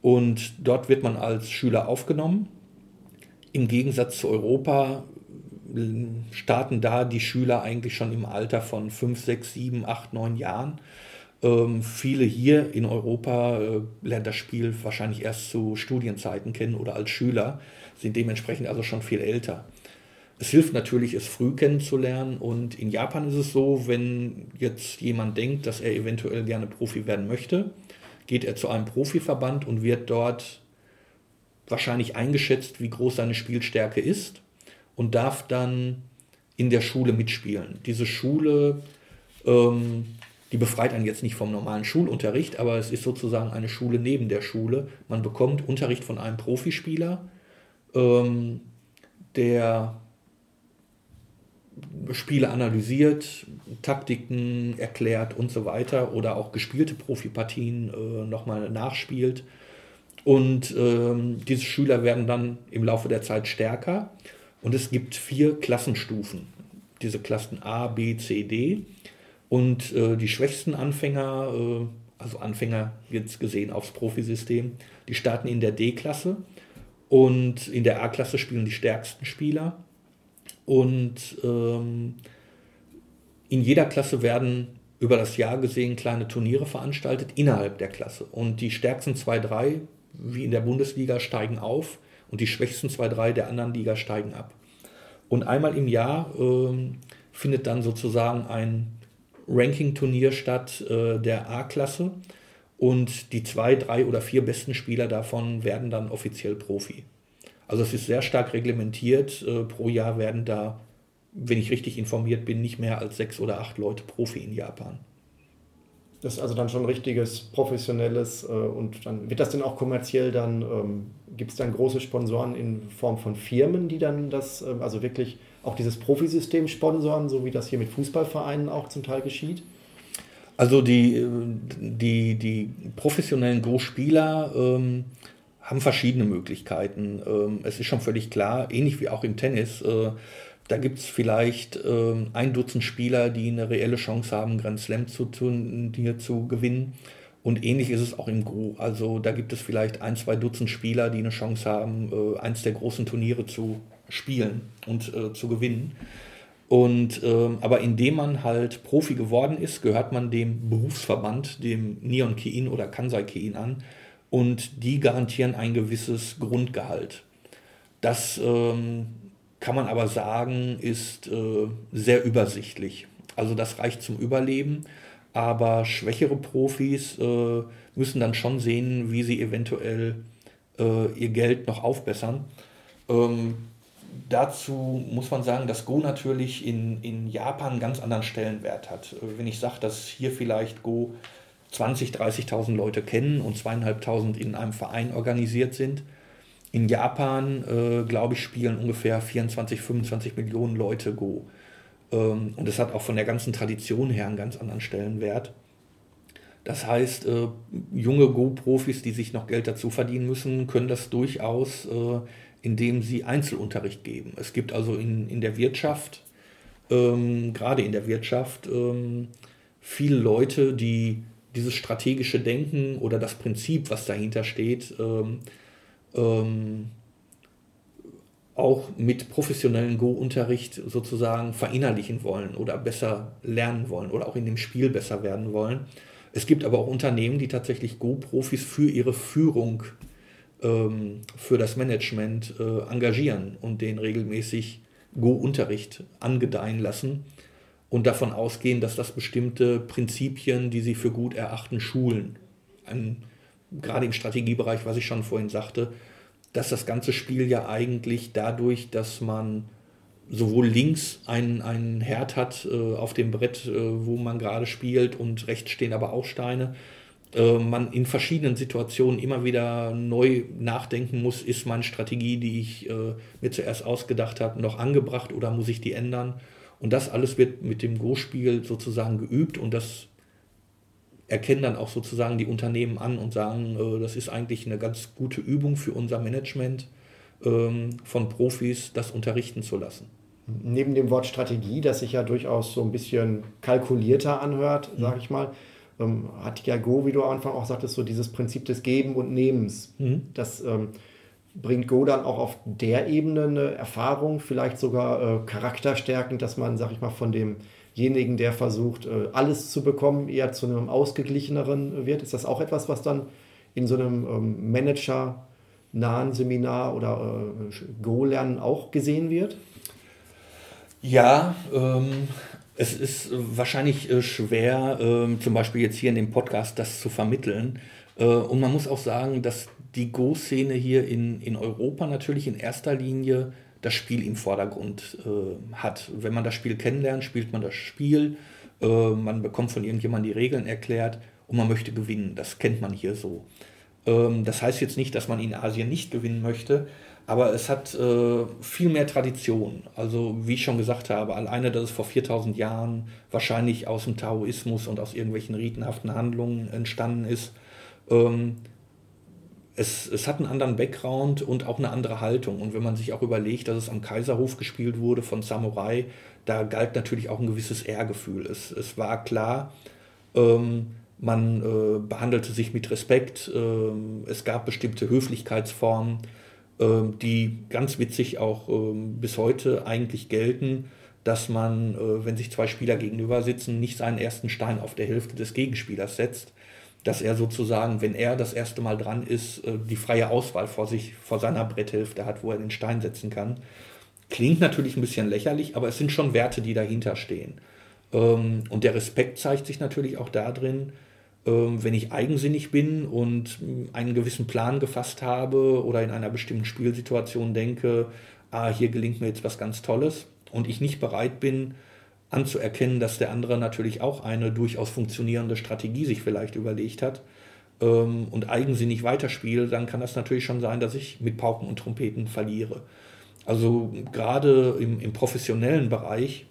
Und dort wird man als Schüler aufgenommen. Im Gegensatz zu Europa starten da die Schüler eigentlich schon im Alter von 5, 6, 7, 8, 9 Jahren. Ähm, viele hier in Europa äh, lernen das Spiel wahrscheinlich erst zu Studienzeiten kennen oder als Schüler, sind dementsprechend also schon viel älter. Es hilft natürlich, es früh kennenzulernen und in Japan ist es so, wenn jetzt jemand denkt, dass er eventuell gerne Profi werden möchte, geht er zu einem Profiverband und wird dort wahrscheinlich eingeschätzt, wie groß seine Spielstärke ist und darf dann in der Schule mitspielen. Diese Schule, ähm, die befreit einen jetzt nicht vom normalen Schulunterricht, aber es ist sozusagen eine Schule neben der Schule. Man bekommt Unterricht von einem Profispieler, ähm, der Spiele analysiert, Taktiken erklärt und so weiter oder auch gespielte Profipartien äh, nochmal nachspielt. Und ähm, diese Schüler werden dann im Laufe der Zeit stärker und es gibt vier Klassenstufen. Diese Klassen A, B, C, D. Und äh, die schwächsten Anfänger, äh, also Anfänger jetzt gesehen aufs Profisystem, die starten in der D-Klasse. Und in der A-Klasse spielen die stärksten Spieler. Und ähm, in jeder Klasse werden über das Jahr gesehen kleine Turniere veranstaltet innerhalb der Klasse. Und die stärksten zwei, drei, wie in der Bundesliga, steigen auf und die schwächsten zwei, drei der anderen Liga steigen ab. Und einmal im Jahr äh, findet dann sozusagen ein Ranking-Turnier statt äh, der A-Klasse und die zwei, drei oder vier besten Spieler davon werden dann offiziell Profi. Also es ist sehr stark reglementiert. Äh, pro Jahr werden da, wenn ich richtig informiert bin, nicht mehr als sechs oder acht Leute Profi in Japan. Das ist also dann schon richtiges professionelles äh, und dann wird das denn auch kommerziell dann, ähm, gibt es dann große Sponsoren in Form von Firmen, die dann das, äh, also wirklich auch dieses Profisystem sponsoren, so wie das hier mit Fußballvereinen auch zum Teil geschieht? Also die, die, die professionellen Go-Spieler ähm, haben verschiedene Möglichkeiten. Ähm, es ist schon völlig klar, ähnlich wie auch im Tennis, äh, da gibt es vielleicht äh, ein Dutzend Spieler, die eine reelle Chance haben, Grand Slam zu, Turnier zu gewinnen. Und ähnlich ist es auch im Gro. Also da gibt es vielleicht ein, zwei Dutzend Spieler, die eine Chance haben, äh, eins der großen Turniere zu spielen und äh, zu gewinnen. Und ähm, aber indem man halt Profi geworden ist, gehört man dem Berufsverband, dem Neon Kein oder Kansai Kein an und die garantieren ein gewisses Grundgehalt. Das ähm, kann man aber sagen, ist äh, sehr übersichtlich. Also das reicht zum Überleben, aber schwächere Profis äh, müssen dann schon sehen, wie sie eventuell äh, ihr Geld noch aufbessern. Ähm, dazu muss man sagen, dass Go natürlich in, in Japan einen ganz anderen Stellenwert hat. Äh, wenn ich sage, dass hier vielleicht Go 20.000, 30.000 Leute kennen und zweieinhalbtausend in einem Verein organisiert sind, in Japan, äh, glaube ich, spielen ungefähr 24, 25 Millionen Leute Go. Ähm, und es hat auch von der ganzen Tradition her einen ganz anderen Stellenwert. Das heißt, äh, junge Go-Profis, die sich noch Geld dazu verdienen müssen, können das durchaus, äh, indem sie Einzelunterricht geben. Es gibt also in, in der Wirtschaft, ähm, gerade in der Wirtschaft, ähm, viele Leute, die dieses strategische Denken oder das Prinzip, was dahinter steht, ähm, ähm, auch mit professionellen Go-Unterricht sozusagen verinnerlichen wollen oder besser lernen wollen oder auch in dem Spiel besser werden wollen. Es gibt aber auch Unternehmen, die tatsächlich Go-Profis für ihre Führung, ähm, für das Management äh, engagieren und den regelmäßig Go-Unterricht angedeihen lassen und davon ausgehen, dass das bestimmte Prinzipien, die sie für gut erachten, schulen. Ein gerade im Strategiebereich, was ich schon vorhin sagte, dass das ganze Spiel ja eigentlich dadurch, dass man sowohl links einen, einen Herd hat äh, auf dem Brett, äh, wo man gerade spielt, und rechts stehen aber auch Steine, äh, man in verschiedenen Situationen immer wieder neu nachdenken muss, ist meine Strategie, die ich äh, mir zuerst ausgedacht habe, noch angebracht oder muss ich die ändern? Und das alles wird mit dem Go-Spiel sozusagen geübt und das erkennen dann auch sozusagen die Unternehmen an und sagen, äh, das ist eigentlich eine ganz gute Übung für unser Management ähm, von Profis, das unterrichten zu lassen. Neben dem Wort Strategie, das sich ja durchaus so ein bisschen kalkulierter anhört, mhm. sage ich mal, ähm, hat ja Go, wie du am Anfang auch sagtest, so dieses Prinzip des Geben und Nehmens. Mhm. Das ähm, bringt Go dann auch auf der Ebene eine Erfahrung, vielleicht sogar äh, charakterstärkend, dass man, sag ich mal, von dem demjenigen, der versucht, äh, alles zu bekommen, eher zu einem ausgeglicheneren wird? Ist das auch etwas, was dann in so einem ähm, Manager-nahen Seminar oder äh, Go-Lernen auch gesehen wird? Ja, ähm, es ist wahrscheinlich äh, schwer, äh, zum Beispiel jetzt hier in dem Podcast das zu vermitteln. Äh, und man muss auch sagen, dass die Go-Szene hier in, in Europa natürlich in erster Linie das Spiel im Vordergrund äh, hat. Wenn man das Spiel kennenlernt, spielt man das Spiel, äh, man bekommt von irgendjemandem die Regeln erklärt und man möchte gewinnen. Das kennt man hier so. Ähm, das heißt jetzt nicht, dass man in Asien nicht gewinnen möchte, aber es hat äh, viel mehr Tradition. Also wie ich schon gesagt habe, alleine, dass es vor 4000 Jahren wahrscheinlich aus dem Taoismus und aus irgendwelchen ritenhaften Handlungen entstanden ist, ähm, es, es hat einen anderen Background und auch eine andere Haltung. Und wenn man sich auch überlegt, dass es am Kaiserhof gespielt wurde von Samurai, da galt natürlich auch ein gewisses Ehrgefühl. Es, es war klar, ähm, man äh, behandelte sich mit Respekt, ähm, es gab bestimmte Höflichkeitsformen. Ähm, die ganz witzig auch ähm, bis heute eigentlich gelten, dass man, äh, wenn sich zwei Spieler gegenüber sitzen, nicht seinen ersten Stein auf der Hälfte des Gegenspielers setzt, dass er sozusagen, wenn er das erste Mal dran ist, äh, die freie Auswahl vor sich, vor seiner Bretthälfte hat, wo er den Stein setzen kann. Klingt natürlich ein bisschen lächerlich, aber es sind schon Werte, die dahinter stehen. Ähm, und der Respekt zeigt sich natürlich auch darin, wenn ich eigensinnig bin und einen gewissen Plan gefasst habe oder in einer bestimmten Spielsituation denke, ah, hier gelingt mir jetzt was ganz Tolles und ich nicht bereit bin, anzuerkennen, dass der andere natürlich auch eine durchaus funktionierende Strategie sich vielleicht überlegt hat ähm, und eigensinnig weiterspiele, dann kann das natürlich schon sein, dass ich mit Pauken und Trompeten verliere. Also gerade im, im professionellen Bereich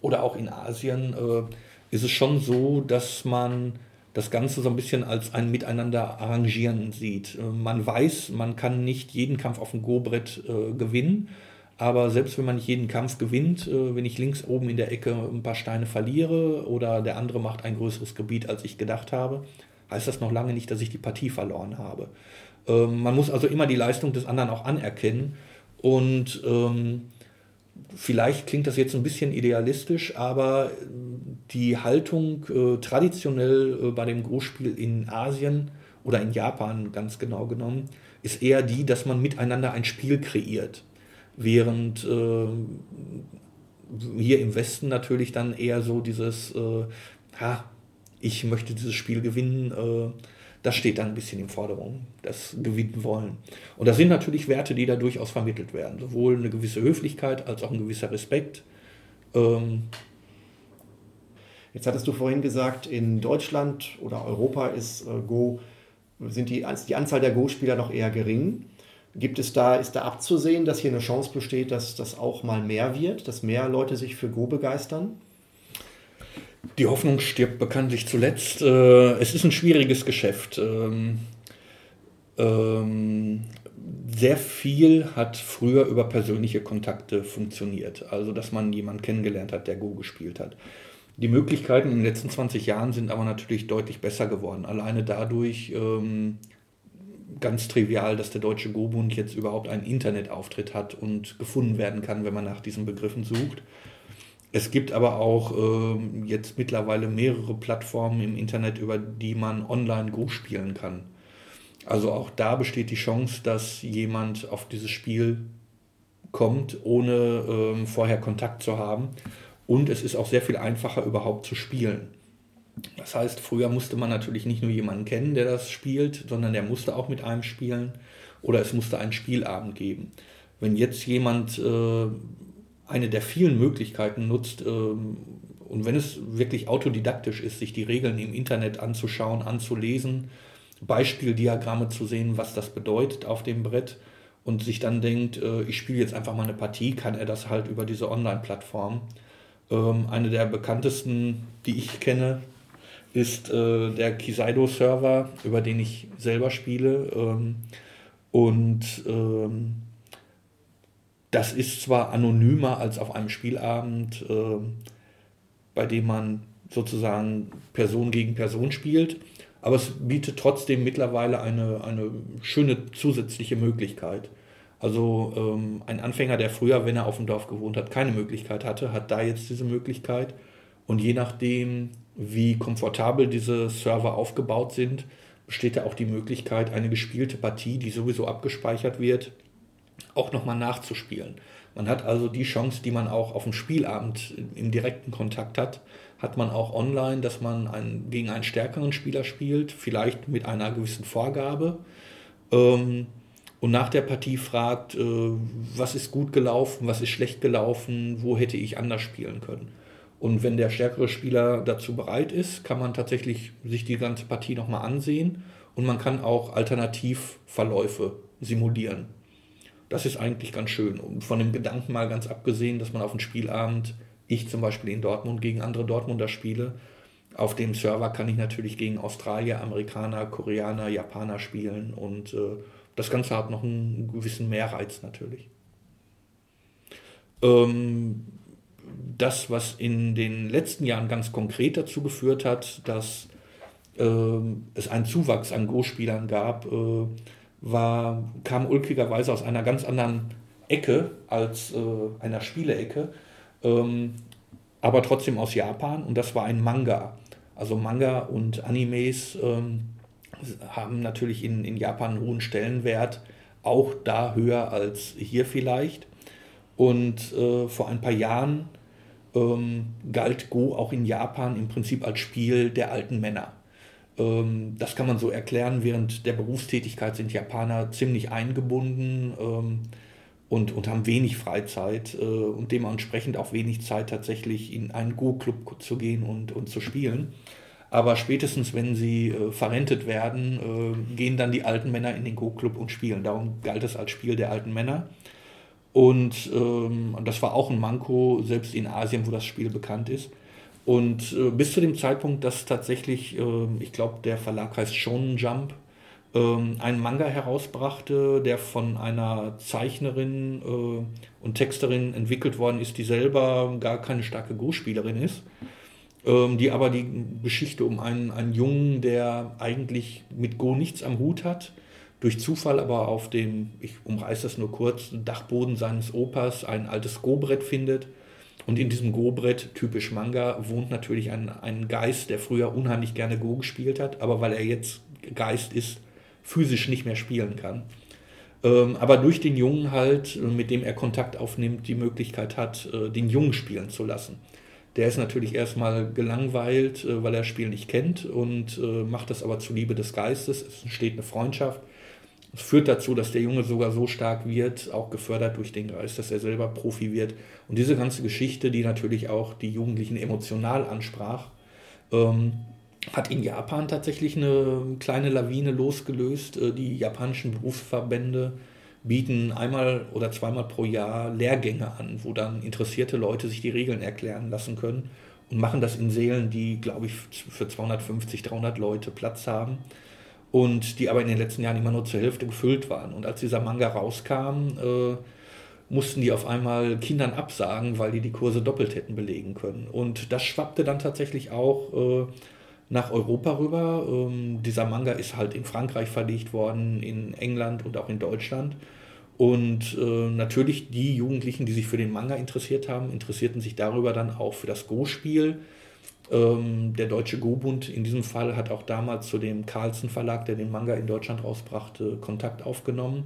oder auch in Asien äh, ist es schon so, dass man das Ganze so ein bisschen als ein Miteinander arrangieren sieht. Äh, man weiß, man kann nicht jeden Kampf auf dem Go-Brett äh, gewinnen, aber selbst wenn man nicht jeden Kampf gewinnt, äh, wenn ich links oben in der Ecke ein paar Steine verliere oder der andere macht ein größeres Gebiet, als ich gedacht habe, heißt das noch lange nicht, dass ich die Partie verloren habe. Ähm, man muss also immer die Leistung des anderen auch anerkennen und ähm, vielleicht klingt das jetzt ein bisschen idealistisch, aber die Haltung äh, traditionell äh, bei dem Großspiel in Asien oder in Japan ganz genau genommen ist eher die, dass man miteinander ein Spiel kreiert während äh, hier im Westen natürlich dann eher so dieses, äh, ha, ich möchte dieses Spiel gewinnen, äh, das steht dann ein bisschen im Vordergrund, das gewinnen wollen. Und das sind natürlich Werte, die da durchaus vermittelt werden, sowohl eine gewisse Höflichkeit als auch ein gewisser Respekt. Ähm, Jetzt hattest du vorhin gesagt, in Deutschland oder Europa ist äh, Go, sind die, die Anzahl der Go-Spieler noch eher gering. Gibt es da, ist da abzusehen, dass hier eine Chance besteht, dass das auch mal mehr wird, dass mehr Leute sich für Go begeistern? Die Hoffnung stirbt bekanntlich zuletzt. Äh, es ist ein schwieriges Geschäft. Ähm, ähm, sehr viel hat früher über persönliche Kontakte funktioniert. Also, dass man jemanden kennengelernt hat, der Go gespielt hat. Die Möglichkeiten in den letzten 20 Jahren sind aber natürlich deutlich besser geworden. Alleine dadurch, ähm, ganz trivial, dass der Deutsche Go-Bund jetzt überhaupt einen Internetauftritt hat und gefunden werden kann, wenn man nach diesen Begriffen sucht. Es gibt aber auch äh, jetzt mittlerweile mehrere Plattformen im Internet, über die man online Go spielen kann. Also auch da besteht die Chance, dass jemand auf dieses Spiel kommt, ohne äh, vorher Kontakt zu haben. Und es ist auch sehr viel einfacher überhaupt zu spielen. Das heißt, früher musste man natürlich nicht nur jemanden kennen, der das spielt, sondern der musste auch mit einem spielen oder es musste einen Spielabend geben. Wenn jetzt jemand äh, eine der vielen Möglichkeiten nutzt äh, und wenn es wirklich autodidaktisch ist, sich die Regeln im Internet anzuschauen, anzulesen, Beispieldiagramme zu sehen, was das bedeutet auf dem Brett und sich dann denkt, äh, ich spiele jetzt einfach mal eine Partie, kann er das halt über diese Online-Plattform. Ähm, eine der bekanntesten, die ich kenne, ist äh, der Kisaido-Server, über den ich selber spiele. Ähm, und ähm, das ist zwar anonymer als auf einem Spielabend, äh, bei dem man sozusagen Person gegen Person spielt, aber es bietet trotzdem mittlerweile eine, eine schöne zusätzliche Möglichkeit. Also ähm, ein Anfänger, der früher, wenn er auf dem Dorf gewohnt hat, keine Möglichkeit hatte, hat da jetzt diese Möglichkeit. Und je nachdem, wie komfortabel diese Server aufgebaut sind, besteht da auch die Möglichkeit, eine gespielte Partie, die sowieso abgespeichert wird, auch nochmal nachzuspielen. Man hat also die Chance, die man auch auf dem Spielabend im direkten Kontakt hat, hat man auch online, dass man einen, gegen einen stärkeren Spieler spielt, vielleicht mit einer gewissen Vorgabe. Ähm, und nach der Partie fragt, äh, was ist gut gelaufen, was ist schlecht gelaufen, wo hätte ich anders spielen können. Und wenn der stärkere Spieler dazu bereit ist, kann man tatsächlich sich die ganze Partie nochmal ansehen und man kann auch Alternativverläufe simulieren. Das ist eigentlich ganz schön. Und von dem Gedanken mal ganz abgesehen, dass man auf dem Spielabend, ich zum Beispiel in Dortmund gegen andere Dortmunder spiele, auf dem Server kann ich natürlich gegen Australier, Amerikaner, Koreaner, Japaner spielen und äh, das Ganze hat noch einen gewissen Mehrreiz natürlich. Ähm, das, was in den letzten Jahren ganz konkret dazu geführt hat, dass äh, es einen Zuwachs an Go-Spielern gab, äh, war, kam ulkigerweise aus einer ganz anderen Ecke als äh, einer Spielecke, ähm, aber trotzdem aus Japan und das war ein Manga. Also Manga und Animes ähm, haben natürlich in, in Japan einen hohen Stellenwert, auch da höher als hier vielleicht. Und äh, vor ein paar Jahren ähm, galt Go auch in Japan im Prinzip als Spiel der alten Männer. Ähm, das kann man so erklären, während der Berufstätigkeit sind Japaner ziemlich eingebunden ähm, und, und haben wenig Freizeit äh, und dementsprechend auch wenig Zeit tatsächlich in einen Go-Club zu gehen und, und zu spielen. Aber spätestens, wenn sie äh, verrentet werden, äh, gehen dann die alten Männer in den Go-Club und spielen. Darum galt es als Spiel der alten Männer. Und ähm, das war auch ein Manko, selbst in Asien, wo das Spiel bekannt ist. Und äh, bis zu dem Zeitpunkt, dass tatsächlich, äh, ich glaube, der Verlag heißt Shonen Jump, äh, einen Manga herausbrachte, der von einer Zeichnerin äh, und Texterin entwickelt worden ist, die selber gar keine starke Go-Spielerin ist, ähm, die aber die Geschichte um einen, einen Jungen, der eigentlich mit Go nichts am Hut hat, durch Zufall aber auf dem, ich umreiße das nur kurz, Dachboden seines Opas ein altes Go-Brett findet. Und in diesem Go-Brett, typisch Manga, wohnt natürlich ein, ein Geist, der früher unheimlich gerne Go gespielt hat, aber weil er jetzt Geist ist, physisch nicht mehr spielen kann. Ähm, aber durch den Jungen halt, mit dem er Kontakt aufnimmt, die Möglichkeit hat, äh, den Jungen spielen zu lassen. Der ist natürlich erstmal gelangweilt, äh, weil er das Spiel nicht kennt und äh, macht das aber zuliebe des Geistes. Es entsteht eine Freundschaft es führt dazu, dass der Junge sogar so stark wird, auch gefördert durch den Geist, dass er selber Profi wird. Und diese ganze Geschichte, die natürlich auch die Jugendlichen emotional ansprach, ähm, hat in Japan tatsächlich eine kleine Lawine losgelöst. Äh, die japanischen Berufsverbände bieten einmal oder zweimal pro Jahr Lehrgänge an, wo dann interessierte Leute sich die Regeln erklären lassen können und machen das in Seelen, die, glaube ich, für 250, 300 Leute Platz haben und die aber in den letzten Jahren immer nur zur Hälfte gefüllt waren. Und als dieser Manga rauskam, äh, mussten die auf einmal Kindern absagen, weil die die Kurse doppelt hätten belegen können. Und das schwappte dann tatsächlich auch äh, nach Europa rüber. Ähm, dieser Manga ist halt in Frankreich verlegt worden, in England und auch in Deutschland. Und äh, natürlich die Jugendlichen, die sich für den Manga interessiert haben, interessierten sich darüber dann auch für das Go-Spiel ähm, der Deutsche Go-Bund in diesem Fall hat auch damals zu dem Carlsen Verlag, der den Manga in Deutschland rausbrachte, Kontakt aufgenommen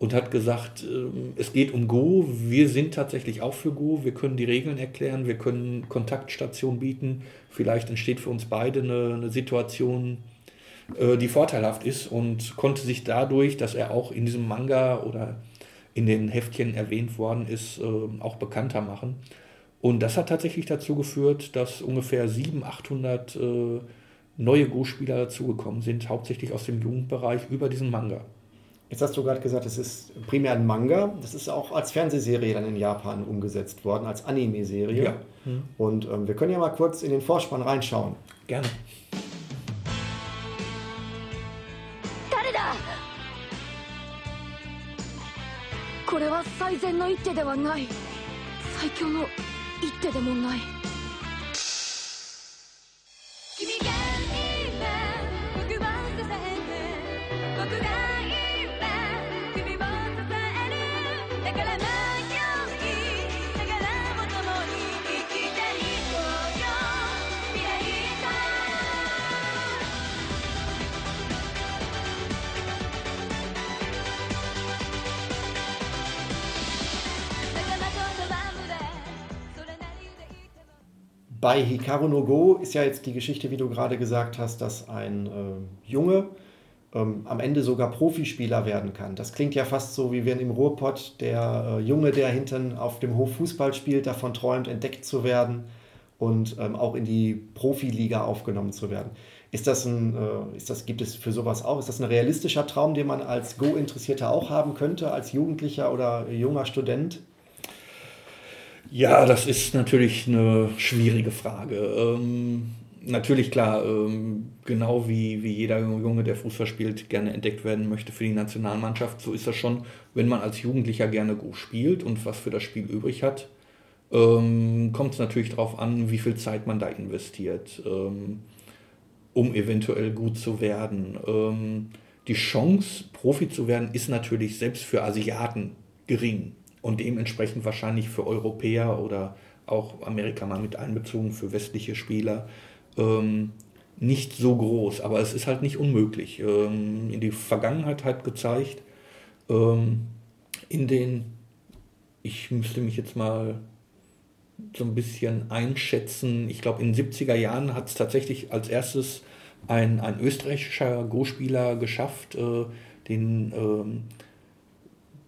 und hat gesagt, äh, es geht um Go, wir sind tatsächlich auch für Go, wir können die Regeln erklären, wir können Kontaktstationen bieten, vielleicht entsteht für uns beide eine, eine Situation, äh, die vorteilhaft ist und konnte sich dadurch, dass er auch in diesem Manga oder in den Heftchen erwähnt worden ist, äh, auch bekannter machen. Und das hat tatsächlich dazu geführt, dass ungefähr 700, 800 äh, neue Go-Spieler dazugekommen sind, hauptsächlich aus dem Jugendbereich über diesen Manga. Jetzt hast du gerade gesagt, es ist primär ein Manga. Das ist auch als Fernsehserie dann in Japan umgesetzt worden, als Anime-Serie. Ja. Mhm. Und ähm, wir können ja mal kurz in den Vorspann reinschauen. Gerne. Bei Hikaru no Go ist ja jetzt die Geschichte, wie du gerade gesagt hast, dass ein äh, Junge ähm, am Ende sogar Profispieler werden kann. Das klingt ja fast so, wie wenn im Ruhrpott der äh, Junge, der hinten auf dem Hof Fußball spielt, davon träumt, entdeckt zu werden und ähm, auch in die Profiliga aufgenommen zu werden. Ist das ein, äh, ist das, gibt es für sowas auch? Ist das ein realistischer Traum, den man als Go-Interessierter auch haben könnte, als Jugendlicher oder junger Student? Ja, das ist natürlich eine schwierige Frage. Ähm, natürlich klar, ähm, genau wie, wie jeder Junge, der Fußball spielt, gerne entdeckt werden möchte für die Nationalmannschaft, so ist das schon, wenn man als Jugendlicher gerne gut spielt und was für das Spiel übrig hat, ähm, kommt es natürlich darauf an, wie viel Zeit man da investiert, ähm, um eventuell gut zu werden. Ähm, die Chance, Profi zu werden, ist natürlich selbst für Asiaten gering und dementsprechend wahrscheinlich für Europäer oder auch Amerika mal mit einbezogen für westliche Spieler ähm, nicht so groß. Aber es ist halt nicht unmöglich. Ähm, in die Vergangenheit hat gezeigt, ähm, in den, ich müsste mich jetzt mal so ein bisschen einschätzen, ich glaube in den 70er Jahren hat es tatsächlich als erstes ein, ein österreichischer Go-Spieler geschafft, äh, den, äh,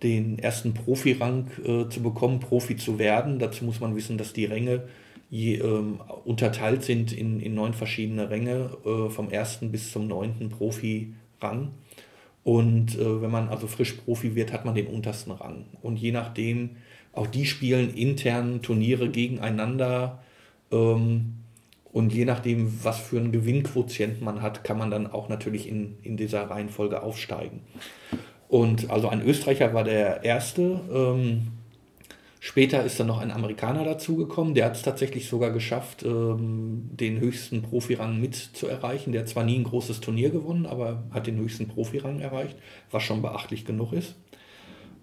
den ersten Profirang äh, zu bekommen, Profi zu werden. Dazu muss man wissen, dass die Ränge je, ähm, unterteilt sind in, in neun verschiedene Ränge, äh, vom ersten bis zum neunten Profirang. Und äh, wenn man also frisch Profi wird, hat man den untersten Rang. Und je nachdem, auch die spielen intern Turniere gegeneinander. Ähm, und je nachdem, was für einen Gewinnquotient man hat, kann man dann auch natürlich in, in dieser Reihenfolge aufsteigen. Und also ein Österreicher war der erste. Ähm, später ist dann noch ein Amerikaner dazugekommen. Der hat es tatsächlich sogar geschafft, ähm, den höchsten Profirang mit zu erreichen. Der hat zwar nie ein großes Turnier gewonnen, aber hat den höchsten Profirang erreicht, was schon beachtlich genug ist.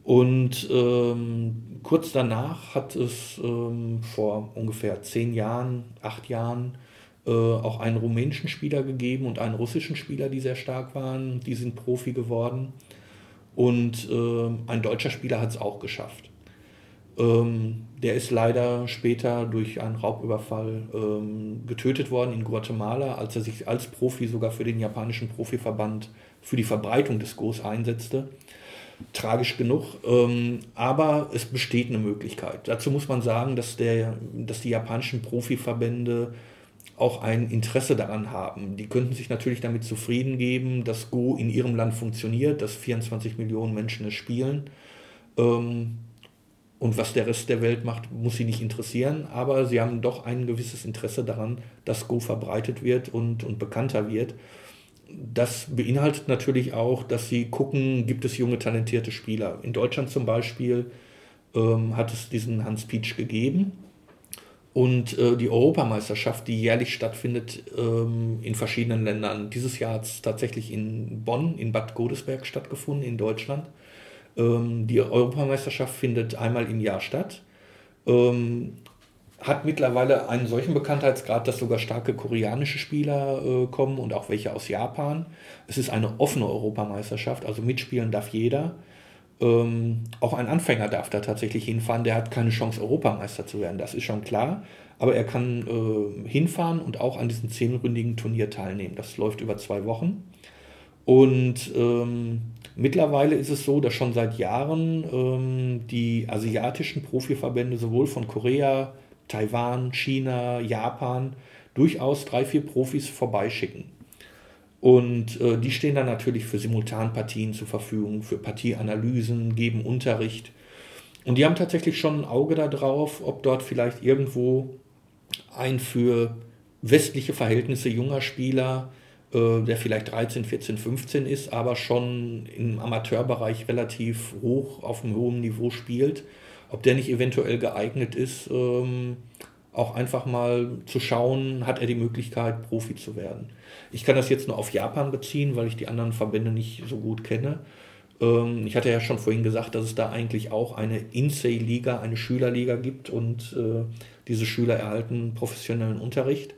Und ähm, kurz danach hat es ähm, vor ungefähr zehn Jahren, acht Jahren äh, auch einen rumänischen Spieler gegeben und einen russischen Spieler, die sehr stark waren. Die sind Profi geworden. Und äh, ein deutscher Spieler hat es auch geschafft. Ähm, der ist leider später durch einen Raubüberfall ähm, getötet worden in Guatemala, als er sich als Profi sogar für den japanischen Profiverband für die Verbreitung des Go's einsetzte tragisch genug. Ähm, aber es besteht eine Möglichkeit. Dazu muss man sagen, dass, der, dass die japanischen Profiverbände auch ein Interesse daran haben. Die könnten sich natürlich damit zufrieden geben, dass Go in ihrem Land funktioniert, dass 24 Millionen Menschen es spielen. Ähm, und was der Rest der Welt macht, muss sie nicht interessieren. Aber sie haben doch ein gewisses Interesse daran, dass Go verbreitet wird und, und bekannter wird das beinhaltet natürlich auch, dass sie gucken, gibt es junge, talentierte Spieler. In Deutschland zum Beispiel ähm, hat es diesen Hans Pietsch gegeben. Und äh, die Europameisterschaft, die jährlich stattfindet ähm, in verschiedenen Ländern. Dieses Jahr hat es tatsächlich in Bonn, in Bad Godesberg stattgefunden, in Deutschland. Ähm, die Europameisterschaft findet einmal im Jahr statt. Ähm, hat mittlerweile einen solchen Bekanntheitsgrad, dass sogar starke koreanische Spieler äh, kommen und auch welche aus Japan. Es ist eine offene Europameisterschaft, also mitspielen darf jeder. Ähm, auch ein Anfänger darf da tatsächlich hinfahren, der hat keine Chance, Europameister zu werden, das ist schon klar. Aber er kann äh, hinfahren und auch an diesem zehnründigen Turnier teilnehmen. Das läuft über zwei Wochen. Und ähm, mittlerweile ist es so, dass schon seit Jahren ähm, die asiatischen Profiverbände sowohl von Korea, Taiwan, China, Japan durchaus drei, vier Profis vorbeischicken. Und äh, die stehen dann natürlich für Simultanpartien zur Verfügung, für Partieanalysen, geben Unterricht. Und die haben tatsächlich schon ein Auge darauf, ob dort vielleicht irgendwo ein für westliche Verhältnisse junger Spieler, äh, der vielleicht 13, 14, 15 ist, aber schon im Amateurbereich relativ hoch auf einem hohen Niveau spielt, ob der nicht eventuell geeignet ist, ähm, auch einfach mal zu schauen, hat er die Möglichkeit, Profi zu werden. Ich kann das jetzt nur auf Japan beziehen, weil ich die anderen Verbände nicht so gut kenne. Ähm, ich hatte ja schon vorhin gesagt, dass es da eigentlich auch eine Insei-Liga, eine Schülerliga gibt und äh, diese Schüler erhalten professionellen Unterricht.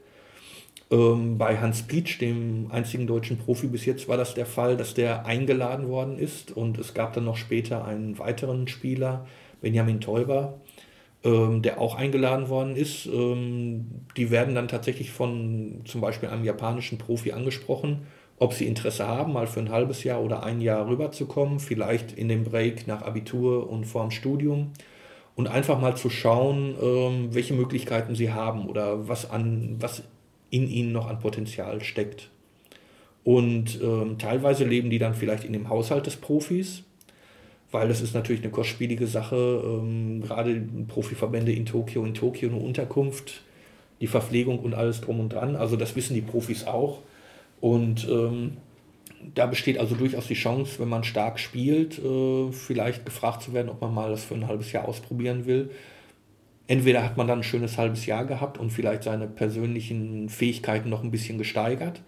Ähm, bei Hans Pietsch, dem einzigen deutschen Profi bis jetzt, war das der Fall, dass der eingeladen worden ist und es gab dann noch später einen weiteren Spieler, Benjamin Teuber, ähm, der auch eingeladen worden ist. Ähm, die werden dann tatsächlich von zum Beispiel einem japanischen Profi angesprochen, ob sie Interesse haben, mal für ein halbes Jahr oder ein Jahr rüberzukommen, vielleicht in dem Break nach Abitur und vorm Studium und einfach mal zu schauen, ähm, welche Möglichkeiten sie haben oder was, an, was in ihnen noch an Potenzial steckt. Und ähm, teilweise leben die dann vielleicht in dem Haushalt des Profis weil das ist natürlich eine kostspielige Sache. Ähm, gerade Profiverbände in Tokio, in Tokio eine Unterkunft, die Verpflegung und alles drum und dran. Also das wissen die Profis auch. Und ähm, da besteht also durchaus die Chance, wenn man stark spielt, äh, vielleicht gefragt zu werden, ob man mal das für ein halbes Jahr ausprobieren will. Entweder hat man dann ein schönes halbes Jahr gehabt und vielleicht seine persönlichen Fähigkeiten noch ein bisschen gesteigert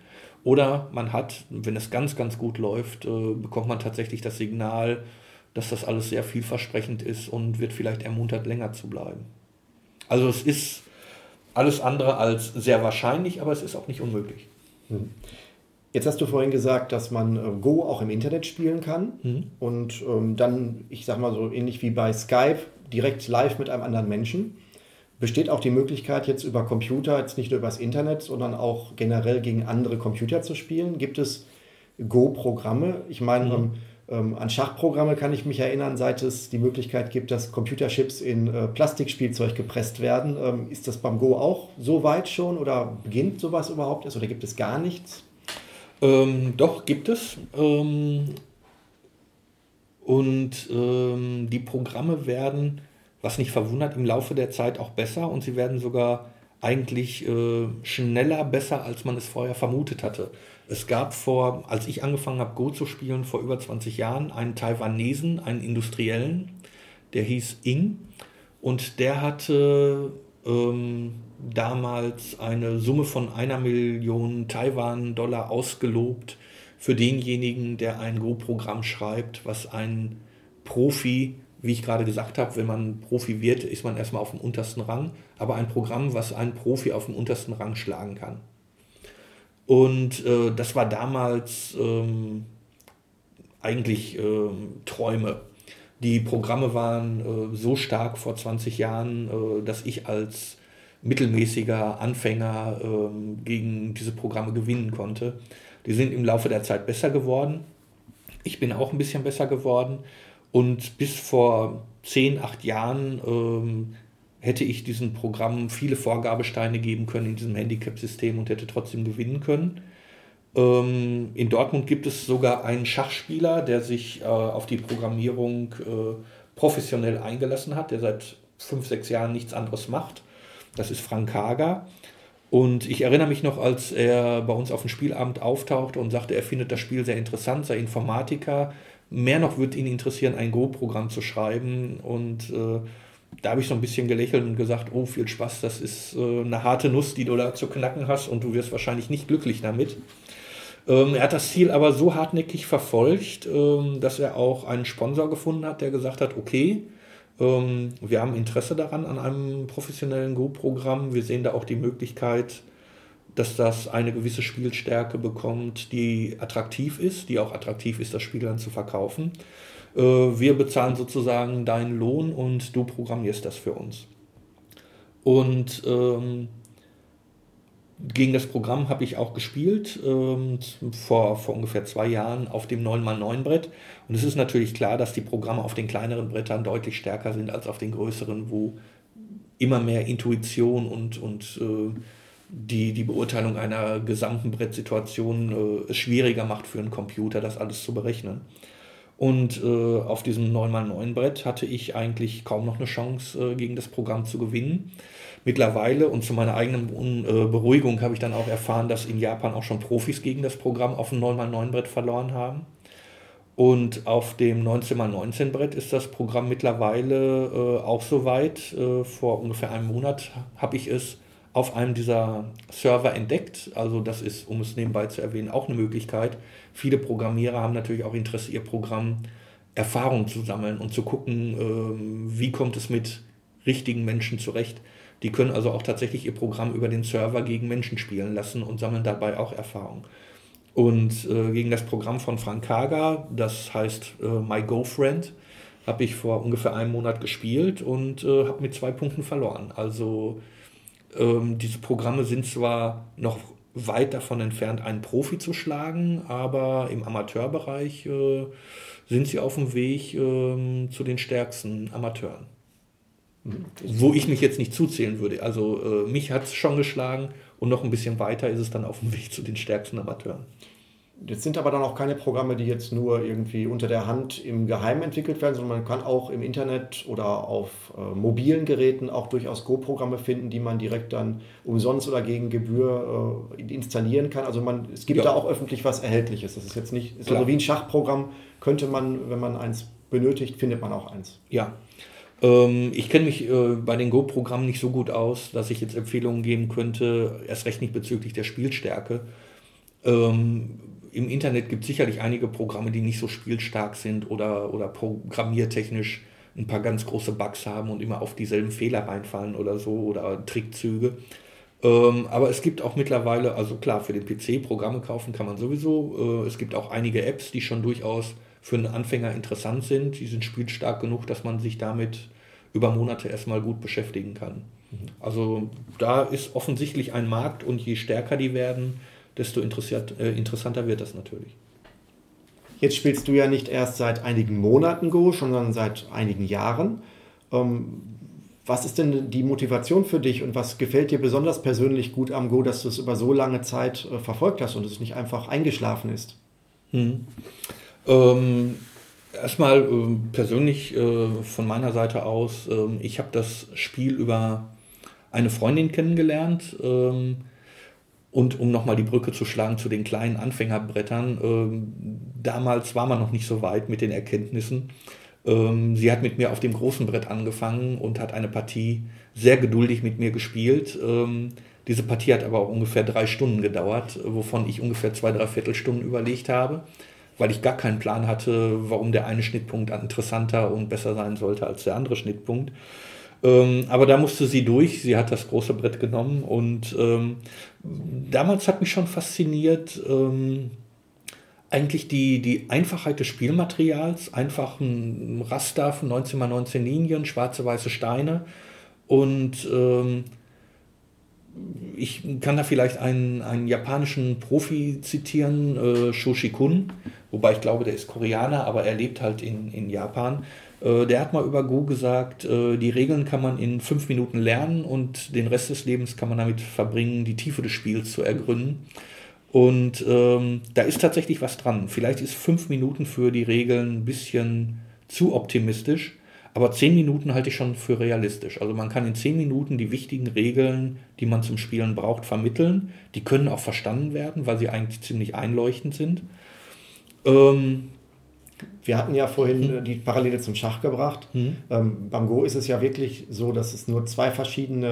Oder man hat, wenn es ganz, ganz gut läuft, äh, bekommt man tatsächlich das Signal, dass das alles sehr vielversprechend ist und wird vielleicht ermuntert, länger zu bleiben. Also es ist alles andere als sehr wahrscheinlich, aber es ist auch nicht unmöglich. Hm. Jetzt hast du vorhin gesagt, dass man äh, Go auch im Internet spielen kann mhm. und ähm, dann, ich sag mal so ähnlich wie bei Skype, direkt live mit einem anderen Menschen. Besteht auch die Möglichkeit, jetzt über Computer, jetzt nicht nur übers Internet, sondern auch generell gegen andere Computer zu spielen? Gibt es Go-Programme? Ich meine, mhm. ähm, an Schachprogramme kann ich mich erinnern, seit es die Möglichkeit gibt, dass Computerchips in äh, Plastikspielzeug gepresst werden. Ähm, ist das beim Go auch so weit schon oder beginnt sowas überhaupt erst oder gibt es gar nichts? Ähm, doch, gibt es. Ähm, und ähm, die Programme werden, was nicht verwundert, im Laufe der Zeit auch besser und sie werden sogar eigentlich äh, schneller besser, als man es vorher vermutet hatte. Es gab vor, als ich angefangen habe, Go zu spielen, vor über 20 Jahren, einen Taiwanesen, einen Industriellen, der hieß Ing und der hatte ähm, damals eine Summe von einer Million Taiwan-Dollar ausgelobt für denjenigen, der ein Go-Programm schreibt, was ein Profi, wie ich gerade gesagt habe, wenn man Profi wird, ist man erstmal auf dem untersten Rang, aber ein Programm, was einen Profi auf dem untersten Rang schlagen kann. Und äh, das war damals ähm, eigentlich äh, Träume. Die Programme waren äh, so stark vor 20 Jahren, äh, dass ich als mittelmäßiger Anfänger ähm, gegen diese Programme gewinnen konnte. Die sind im Laufe der Zeit besser geworden. Ich bin auch ein bisschen besser geworden. Und bis vor 10, 8 Jahren ähm, hätte ich diesem Programm viele Vorgabesteine geben können in diesem Handicap-System und hätte trotzdem gewinnen können. Ähm, in Dortmund gibt es sogar einen Schachspieler, der sich äh, auf die Programmierung äh, professionell eingelassen hat, der seit 5, 6 Jahren nichts anderes macht das ist Frank Hager. Und ich erinnere mich noch, als er bei uns auf dem Spielabend auftauchte und sagte, er findet das Spiel sehr interessant, sei Informatiker. Mehr noch würde ihn interessieren, ein Go-Programm zu schreiben. Und äh, da habe ich so ein bisschen gelächelt und gesagt, oh, viel Spaß, das ist äh, eine harte Nuss, die du da zu knacken hast und du wirst wahrscheinlich nicht glücklich damit. Ähm, er hat das Ziel aber so hartnäckig verfolgt, ähm, dass er auch einen Sponsor gefunden hat, der gesagt hat, okay, ähm, wir haben Interesse daran an einem professionellen Go-Programm. Wir sehen da auch die Möglichkeit, dass das eine gewisse Spielstärke bekommt, die attraktiv ist, die auch attraktiv ist, das Spiel dann zu verkaufen. Äh, wir bezahlen sozusagen deinen Lohn und du programmierst das für uns. Und ähm, gegen das Programm habe ich auch gespielt, ähm, vor, vor ungefähr zwei Jahren auf dem 9x9-Brett. Und es ist natürlich klar, dass die Programme auf den kleineren Brettern deutlich stärker sind als auf den größeren, wo immer mehr Intuition und, und äh, die, die Beurteilung einer gesamten Brettsituation äh, es schwieriger macht für einen Computer, das alles zu berechnen. Und äh, auf diesem 9x9-Brett hatte ich eigentlich kaum noch eine Chance, äh, gegen das Programm zu gewinnen. Mittlerweile und zu meiner eigenen äh, Beruhigung habe ich dann auch erfahren, dass in Japan auch schon Profis gegen das Programm auf dem 9x9-Brett verloren haben. Und auf dem 19x19-Brett ist das Programm mittlerweile äh, auch so weit. Äh, vor ungefähr einem Monat habe ich es auf einem dieser Server entdeckt. Also das ist, um es nebenbei zu erwähnen, auch eine Möglichkeit. Viele Programmierer haben natürlich auch Interesse, ihr Programm Erfahrung zu sammeln und zu gucken, äh, wie kommt es mit richtigen Menschen zurecht. Die können also auch tatsächlich ihr Programm über den Server gegen Menschen spielen lassen und sammeln dabei auch Erfahrung. Und äh, gegen das Programm von Frank Kaga, das heißt äh, My Girlfriend, habe ich vor ungefähr einem Monat gespielt und äh, habe mit zwei Punkten verloren. Also ähm, diese Programme sind zwar noch weit davon entfernt, einen Profi zu schlagen, aber im Amateurbereich äh, sind sie auf dem Weg ähm, zu den stärksten Amateuren. Wo ich mich jetzt nicht zuzählen würde. Also äh, mich hat es schon geschlagen und noch ein bisschen weiter ist es dann auf dem Weg zu den stärksten Amateuren. Jetzt sind aber dann auch keine Programme, die jetzt nur irgendwie unter der Hand im Geheimen entwickelt werden, sondern man kann auch im Internet oder auf äh, mobilen Geräten auch durchaus Go-Programme finden, die man direkt dann umsonst oder gegen Gebühr äh, installieren kann. Also man, es gibt ja. da auch öffentlich was Erhältliches. Das ist jetzt nicht, ist also wie ein Schachprogramm, könnte man, wenn man eins benötigt, findet man auch eins. Ja, ähm, ich kenne mich äh, bei den Go-Programmen nicht so gut aus, dass ich jetzt Empfehlungen geben könnte, erst recht nicht bezüglich der Spielstärke. Ähm, Im Internet gibt es sicherlich einige Programme, die nicht so spielstark sind oder, oder programmiertechnisch ein paar ganz große Bugs haben und immer auf dieselben Fehler reinfallen oder so oder Trickzüge. Ähm, aber es gibt auch mittlerweile, also klar, für den PC Programme kaufen kann man sowieso. Äh, es gibt auch einige Apps, die schon durchaus für einen Anfänger interessant sind. Die sind spielstark genug, dass man sich damit über Monate erstmal gut beschäftigen kann. Mhm. Also da ist offensichtlich ein Markt und je stärker die werden, desto interessiert, äh, interessanter wird das natürlich. Jetzt spielst du ja nicht erst seit einigen Monaten Go, sondern seit einigen Jahren. Ähm, was ist denn die Motivation für dich und was gefällt dir besonders persönlich gut am Go, dass du es über so lange Zeit äh, verfolgt hast und es nicht einfach eingeschlafen ist? Hm. Ähm, erstmal äh, persönlich äh, von meiner Seite aus, äh, ich habe das Spiel über eine Freundin kennengelernt. Ähm, und um nochmal die Brücke zu schlagen zu den kleinen Anfängerbrettern, ähm, damals war man noch nicht so weit mit den Erkenntnissen. Ähm, sie hat mit mir auf dem großen Brett angefangen und hat eine Partie sehr geduldig mit mir gespielt. Ähm, diese Partie hat aber auch ungefähr drei Stunden gedauert, wovon ich ungefähr zwei, drei Viertelstunden überlegt habe, weil ich gar keinen Plan hatte, warum der eine Schnittpunkt interessanter und besser sein sollte als der andere Schnittpunkt. Ähm, aber da musste sie durch. Sie hat das große Brett genommen und ähm, damals hat mich schon fasziniert ähm, eigentlich die, die Einfachheit des Spielmaterials. Einfach ein Raster von 19 x 19 Linien, schwarze, weiße Steine und ähm, ich kann da vielleicht einen, einen japanischen Profi zitieren, äh, Shoshi wobei ich glaube, der ist Koreaner, aber er lebt halt in, in Japan. Äh, der hat mal über Go gesagt, äh, die Regeln kann man in fünf Minuten lernen und den Rest des Lebens kann man damit verbringen, die Tiefe des Spiels zu ergründen. Und ähm, da ist tatsächlich was dran. Vielleicht ist fünf Minuten für die Regeln ein bisschen zu optimistisch, aber zehn Minuten halte ich schon für realistisch. Also man kann in zehn Minuten die wichtigen Regeln, die man zum Spielen braucht, vermitteln. Die können auch verstanden werden, weil sie eigentlich ziemlich einleuchtend sind. Ähm, wir hatten ja vorhin hm. die Parallele zum Schach gebracht. Hm. Ähm, beim Go ist es ja wirklich so, dass es nur zwei verschiedene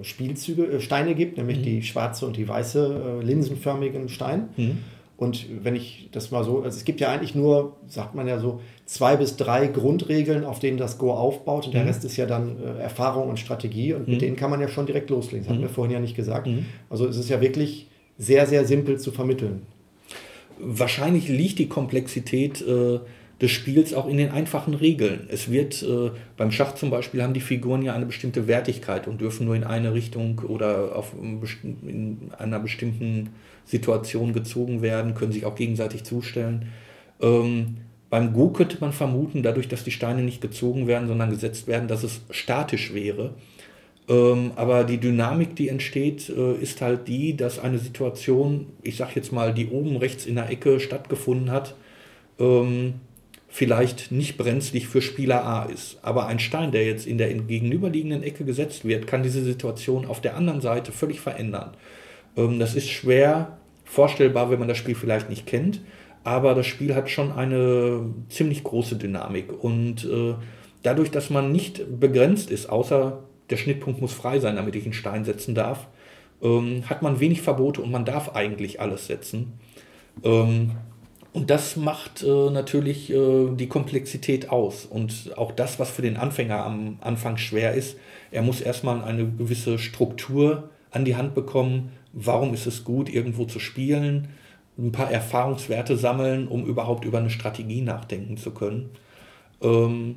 äh, Spielzüge, äh, Steine gibt, nämlich hm. die schwarze und die weiße äh, linsenförmigen Stein. Hm. Und wenn ich das mal so, also es gibt ja eigentlich nur, sagt man ja so, zwei bis drei Grundregeln, auf denen das Go aufbaut. Und der hm. Rest ist ja dann äh, Erfahrung und Strategie. Und mit hm. denen kann man ja schon direkt loslegen. Das hatten wir vorhin ja nicht gesagt. Also es ist ja wirklich sehr, sehr simpel zu vermitteln wahrscheinlich liegt die Komplexität äh, des Spiels auch in den einfachen Regeln. Es wird äh, beim Schach zum Beispiel haben die Figuren ja eine bestimmte Wertigkeit und dürfen nur in eine Richtung oder auf, in einer bestimmten Situation gezogen werden, können sich auch gegenseitig zustellen. Ähm, beim Go könnte man vermuten, dadurch, dass die Steine nicht gezogen werden, sondern gesetzt werden, dass es statisch wäre. Ähm, aber die Dynamik, die entsteht, äh, ist halt die, dass eine Situation, ich sag jetzt mal, die oben rechts in der Ecke stattgefunden hat, ähm, vielleicht nicht brenzlig für Spieler A ist. Aber ein Stein, der jetzt in der gegenüberliegenden Ecke gesetzt wird, kann diese Situation auf der anderen Seite völlig verändern. Ähm, das ist schwer vorstellbar, wenn man das Spiel vielleicht nicht kennt, aber das Spiel hat schon eine ziemlich große Dynamik. Und äh, dadurch, dass man nicht begrenzt ist, außer der Schnittpunkt muss frei sein, damit ich einen Stein setzen darf, ähm, hat man wenig Verbote und man darf eigentlich alles setzen. Ähm, und das macht äh, natürlich äh, die Komplexität aus. Und auch das, was für den Anfänger am Anfang schwer ist, er muss erstmal eine gewisse Struktur an die Hand bekommen. Warum ist es gut, irgendwo zu spielen? Ein paar Erfahrungswerte sammeln, um überhaupt über eine Strategie nachdenken zu können. Ähm,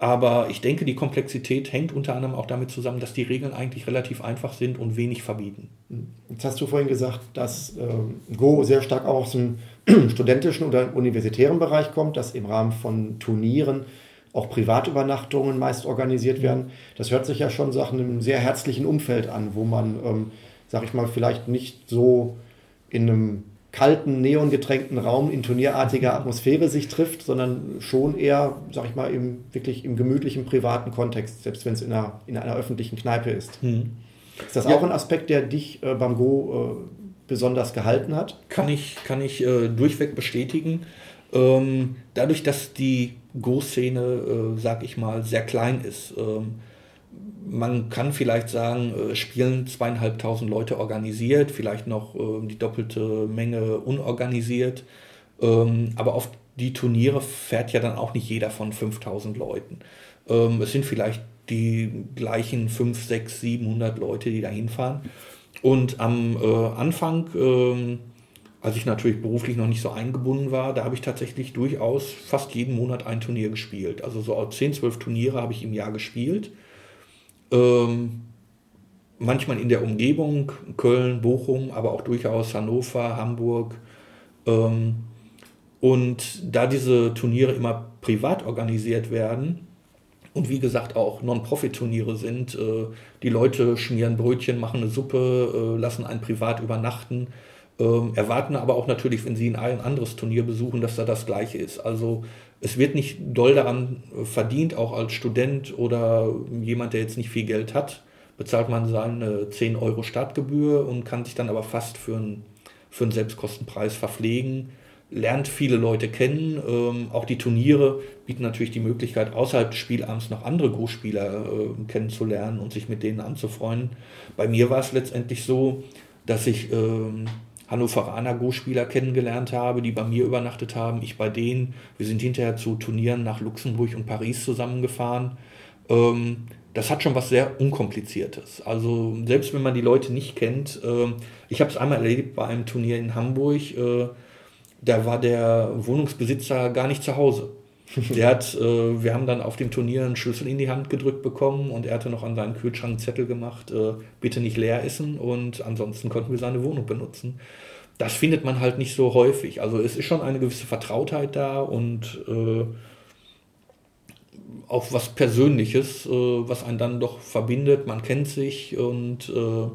aber ich denke, die Komplexität hängt unter anderem auch damit zusammen, dass die Regeln eigentlich relativ einfach sind und wenig verbieten. Jetzt hast du vorhin gesagt, dass äh, Go sehr stark auch aus dem studentischen oder universitären Bereich kommt, dass im Rahmen von Turnieren auch Privatübernachtungen meist organisiert werden. Das hört sich ja schon nach einem sehr herzlichen Umfeld an, wo man, ähm, sag ich mal, vielleicht nicht so in einem kalten, neongetränkten Raum in turnierartiger Atmosphäre sich trifft, sondern schon eher, sag ich mal, im, wirklich im gemütlichen, privaten Kontext, selbst wenn es in einer, in einer öffentlichen Kneipe ist. Hm. Ist das ja. auch ein Aspekt, der dich äh, beim Go äh, besonders gehalten hat? Kann ich, kann ich äh, durchweg bestätigen. Ähm, dadurch, dass die Go-Szene, äh, sag ich mal, sehr klein ist, ähm, man kann vielleicht sagen, äh, spielen zweieinhalbtausend Leute organisiert, vielleicht noch äh, die doppelte Menge unorganisiert. Ähm, aber auf die Turniere fährt ja dann auch nicht jeder von 5000 Leuten. Ähm, es sind vielleicht die gleichen 5, 6, 700 Leute, die da hinfahren. Und am äh, Anfang, ähm, als ich natürlich beruflich noch nicht so eingebunden war, da habe ich tatsächlich durchaus fast jeden Monat ein Turnier gespielt. Also so 10, 12 Turniere habe ich im Jahr gespielt. Ähm, manchmal in der Umgebung, Köln, Bochum, aber auch durchaus Hannover, Hamburg. Ähm, und da diese Turniere immer privat organisiert werden und wie gesagt auch Non-Profit-Turniere sind, äh, die Leute schmieren Brötchen, machen eine Suppe, äh, lassen einen privat übernachten, äh, erwarten aber auch natürlich, wenn sie ein anderes Turnier besuchen, dass da das gleiche ist. Also es wird nicht doll daran verdient, auch als Student oder jemand, der jetzt nicht viel Geld hat, bezahlt man seine 10 Euro Startgebühr und kann sich dann aber fast für einen, für einen Selbstkostenpreis verpflegen, lernt viele Leute kennen. Ähm, auch die Turniere bieten natürlich die Möglichkeit, außerhalb des Spielabends noch andere Großspieler äh, kennenzulernen und sich mit denen anzufreunden. Bei mir war es letztendlich so, dass ich ähm, Hannoveraner Go-Spieler kennengelernt habe, die bei mir übernachtet haben, ich bei denen. Wir sind hinterher zu Turnieren nach Luxemburg und Paris zusammengefahren. Ähm, das hat schon was sehr Unkompliziertes. Also selbst wenn man die Leute nicht kennt, äh, ich habe es einmal erlebt bei einem Turnier in Hamburg, äh, da war der Wohnungsbesitzer gar nicht zu Hause. Der hat, äh, wir haben dann auf dem Turnier einen Schlüssel in die Hand gedrückt bekommen und er hatte noch an seinen Kühlschrank Zettel gemacht, äh, bitte nicht leer essen und ansonsten konnten wir seine Wohnung benutzen. Das findet man halt nicht so häufig. Also es ist schon eine gewisse Vertrautheit da und äh, auch was Persönliches, äh, was einen dann doch verbindet. Man kennt sich und äh,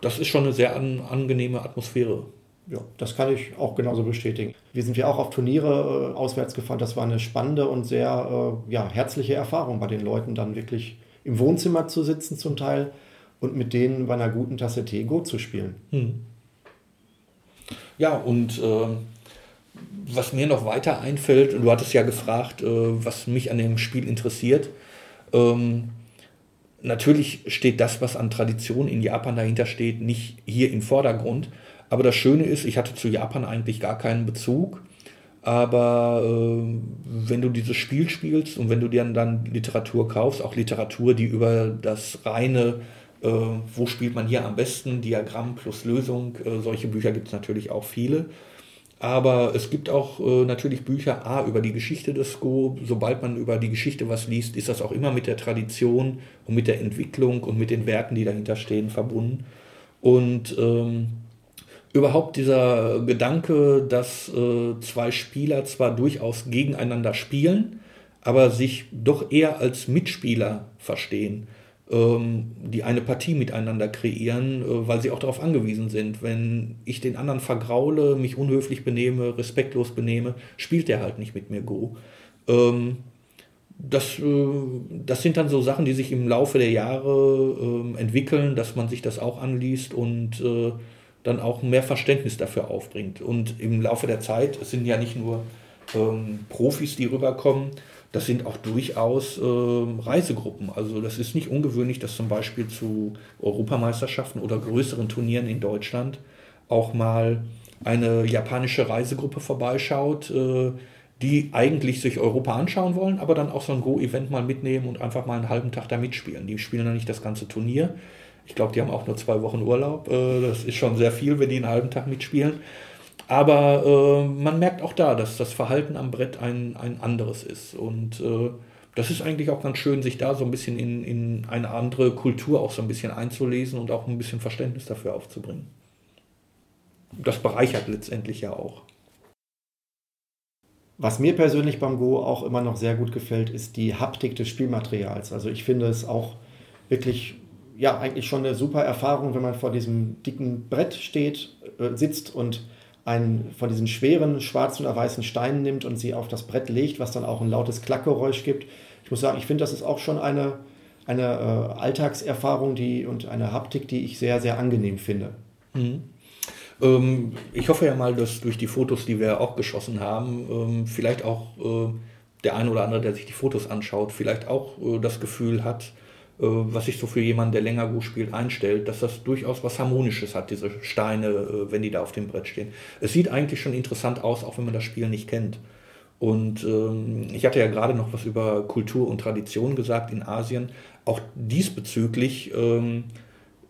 das ist schon eine sehr an, angenehme Atmosphäre ja, das kann ich auch genauso bestätigen. Wir sind ja auch auf Turniere äh, auswärts gefahren. Das war eine spannende und sehr äh, ja, herzliche Erfahrung bei den Leuten, dann wirklich im Wohnzimmer zu sitzen zum Teil und mit denen bei einer guten Tasse Tee Go zu spielen. Hm. Ja, und äh, was mir noch weiter einfällt, du hattest ja gefragt, äh, was mich an dem Spiel interessiert. Ähm, natürlich steht das, was an Tradition in Japan dahinter steht, nicht hier im Vordergrund. Aber das Schöne ist, ich hatte zu Japan eigentlich gar keinen Bezug. Aber äh, wenn du dieses Spiel spielst und wenn du dir dann Literatur kaufst, auch Literatur, die über das reine, äh, wo spielt man hier am besten, Diagramm plus Lösung, äh, solche Bücher gibt es natürlich auch viele. Aber es gibt auch äh, natürlich Bücher A über die Geschichte des Go. Sobald man über die Geschichte was liest, ist das auch immer mit der Tradition und mit der Entwicklung und mit den Werten, die dahinter stehen, verbunden. Und ähm, überhaupt dieser Gedanke, dass äh, zwei Spieler zwar durchaus gegeneinander spielen, aber sich doch eher als Mitspieler verstehen, ähm, die eine Partie miteinander kreieren, äh, weil sie auch darauf angewiesen sind. Wenn ich den anderen vergraule, mich unhöflich benehme, respektlos benehme, spielt der halt nicht mit mir Go. Ähm, das, äh, das sind dann so Sachen, die sich im Laufe der Jahre ähm, entwickeln, dass man sich das auch anliest und äh, dann auch mehr Verständnis dafür aufbringt. Und im Laufe der Zeit, es sind ja nicht nur ähm, Profis, die rüberkommen, das sind auch durchaus ähm, Reisegruppen. Also das ist nicht ungewöhnlich, dass zum Beispiel zu Europameisterschaften oder größeren Turnieren in Deutschland auch mal eine japanische Reisegruppe vorbeischaut, äh, die eigentlich sich Europa anschauen wollen, aber dann auch so ein Go-Event mal mitnehmen und einfach mal einen halben Tag da mitspielen. Die spielen dann nicht das ganze Turnier, ich glaube, die haben auch nur zwei Wochen Urlaub. Äh, das ist schon sehr viel, wenn die einen halben Tag mitspielen. Aber äh, man merkt auch da, dass das Verhalten am Brett ein, ein anderes ist. Und äh, das ist eigentlich auch ganz schön, sich da so ein bisschen in, in eine andere Kultur auch so ein bisschen einzulesen und auch ein bisschen Verständnis dafür aufzubringen. Das bereichert letztendlich ja auch. Was mir persönlich beim Go auch immer noch sehr gut gefällt, ist die Haptik des Spielmaterials. Also ich finde es auch wirklich ja eigentlich schon eine super Erfahrung, wenn man vor diesem dicken Brett steht, äh, sitzt und einen von diesen schweren schwarzen oder weißen Steinen nimmt und sie auf das Brett legt, was dann auch ein lautes Klackgeräusch gibt. Ich muss sagen, ich finde, das ist auch schon eine, eine äh, Alltagserfahrung die, und eine Haptik, die ich sehr, sehr angenehm finde. Mhm. Ähm, ich hoffe ja mal, dass durch die Fotos, die wir auch geschossen haben, ähm, vielleicht auch äh, der eine oder andere, der sich die Fotos anschaut, vielleicht auch äh, das Gefühl hat, was sich so für jemanden, der länger Go spielt, einstellt, dass das durchaus was Harmonisches hat, diese Steine, wenn die da auf dem Brett stehen. Es sieht eigentlich schon interessant aus, auch wenn man das Spiel nicht kennt. Und ähm, ich hatte ja gerade noch was über Kultur und Tradition gesagt in Asien. Auch diesbezüglich ähm,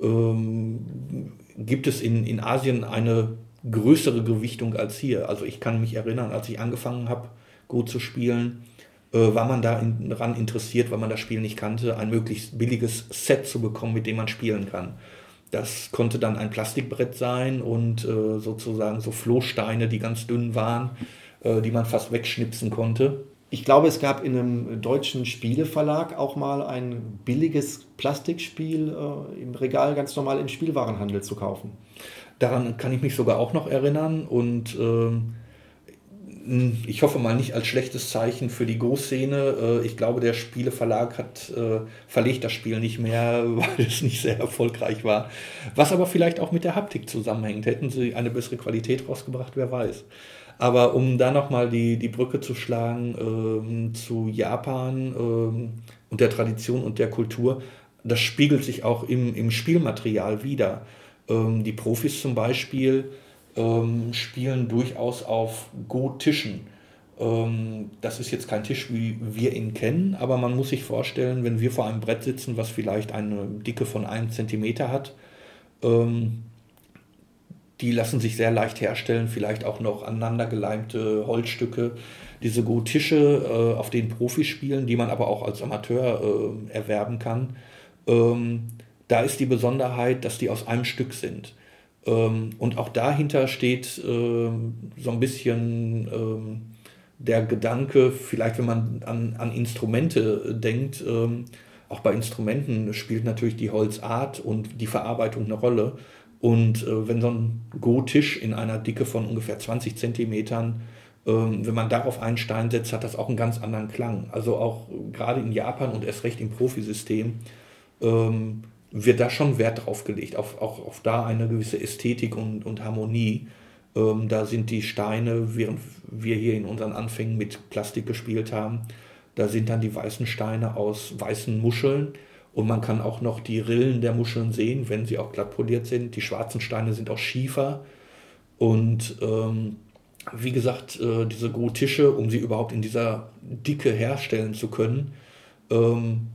ähm, gibt es in, in Asien eine größere Gewichtung als hier. Also ich kann mich erinnern, als ich angefangen habe, gut zu spielen, äh, war man daran interessiert, weil man das Spiel nicht kannte, ein möglichst billiges Set zu bekommen, mit dem man spielen kann. Das konnte dann ein Plastikbrett sein und äh, sozusagen so Flohsteine, die ganz dünn waren, äh, die man fast wegschnipsen konnte. Ich glaube, es gab in einem deutschen Spieleverlag auch mal ein billiges Plastikspiel äh, im Regal ganz normal im Spielwarenhandel zu kaufen. Daran kann ich mich sogar auch noch erinnern und ähm, ich hoffe mal nicht als schlechtes Zeichen für die Go-Szene. Äh, ich glaube, der Spieleverlag hat äh, verlegt das Spiel nicht mehr, weil es nicht sehr erfolgreich war. Was aber vielleicht auch mit der Haptik zusammenhängt. Hätten sie eine bessere Qualität rausgebracht, wer weiß. Aber um da nochmal die, die Brücke zu schlagen ähm, zu Japan ähm, und der Tradition und der Kultur, das spiegelt sich auch im, im Spielmaterial wieder. Ähm, die Profis zum Beispiel ähm, spielen durchaus auf Go-Tischen. Ähm, das ist jetzt kein Tisch, wie wir ihn kennen, aber man muss sich vorstellen, wenn wir vor einem Brett sitzen, was vielleicht eine Dicke von einem Zentimeter hat, ähm, die lassen sich sehr leicht herstellen, vielleicht auch noch aneinandergeleimte Holzstücke. Diese Go-Tische, äh, auf denen Profis spielen, die man aber auch als Amateur äh, erwerben kann. Ähm, da ist die Besonderheit, dass die aus einem Stück sind. Ähm, und auch dahinter steht ähm, so ein bisschen ähm, der Gedanke, vielleicht wenn man an, an Instrumente denkt, ähm, auch bei Instrumenten spielt natürlich die Holzart und die Verarbeitung eine Rolle. Und äh, wenn so ein Go-Tisch in einer Dicke von ungefähr 20 Zentimetern, ähm, wenn man darauf einen Stein setzt, hat das auch einen ganz anderen Klang. Also auch gerade in Japan und erst recht im Profisystem ähm, wird da schon Wert drauf gelegt, auf, auch auf da eine gewisse Ästhetik und, und Harmonie. Ähm, da sind die Steine, während wir hier in unseren Anfängen mit Plastik gespielt haben, da sind dann die weißen Steine aus weißen Muscheln und man kann auch noch die Rillen der Muscheln sehen, wenn sie auch glatt poliert sind. Die schwarzen Steine sind aus Schiefer und ähm, wie gesagt, äh, diese Go-Tische, um sie überhaupt in dieser Dicke herstellen zu können, ähm,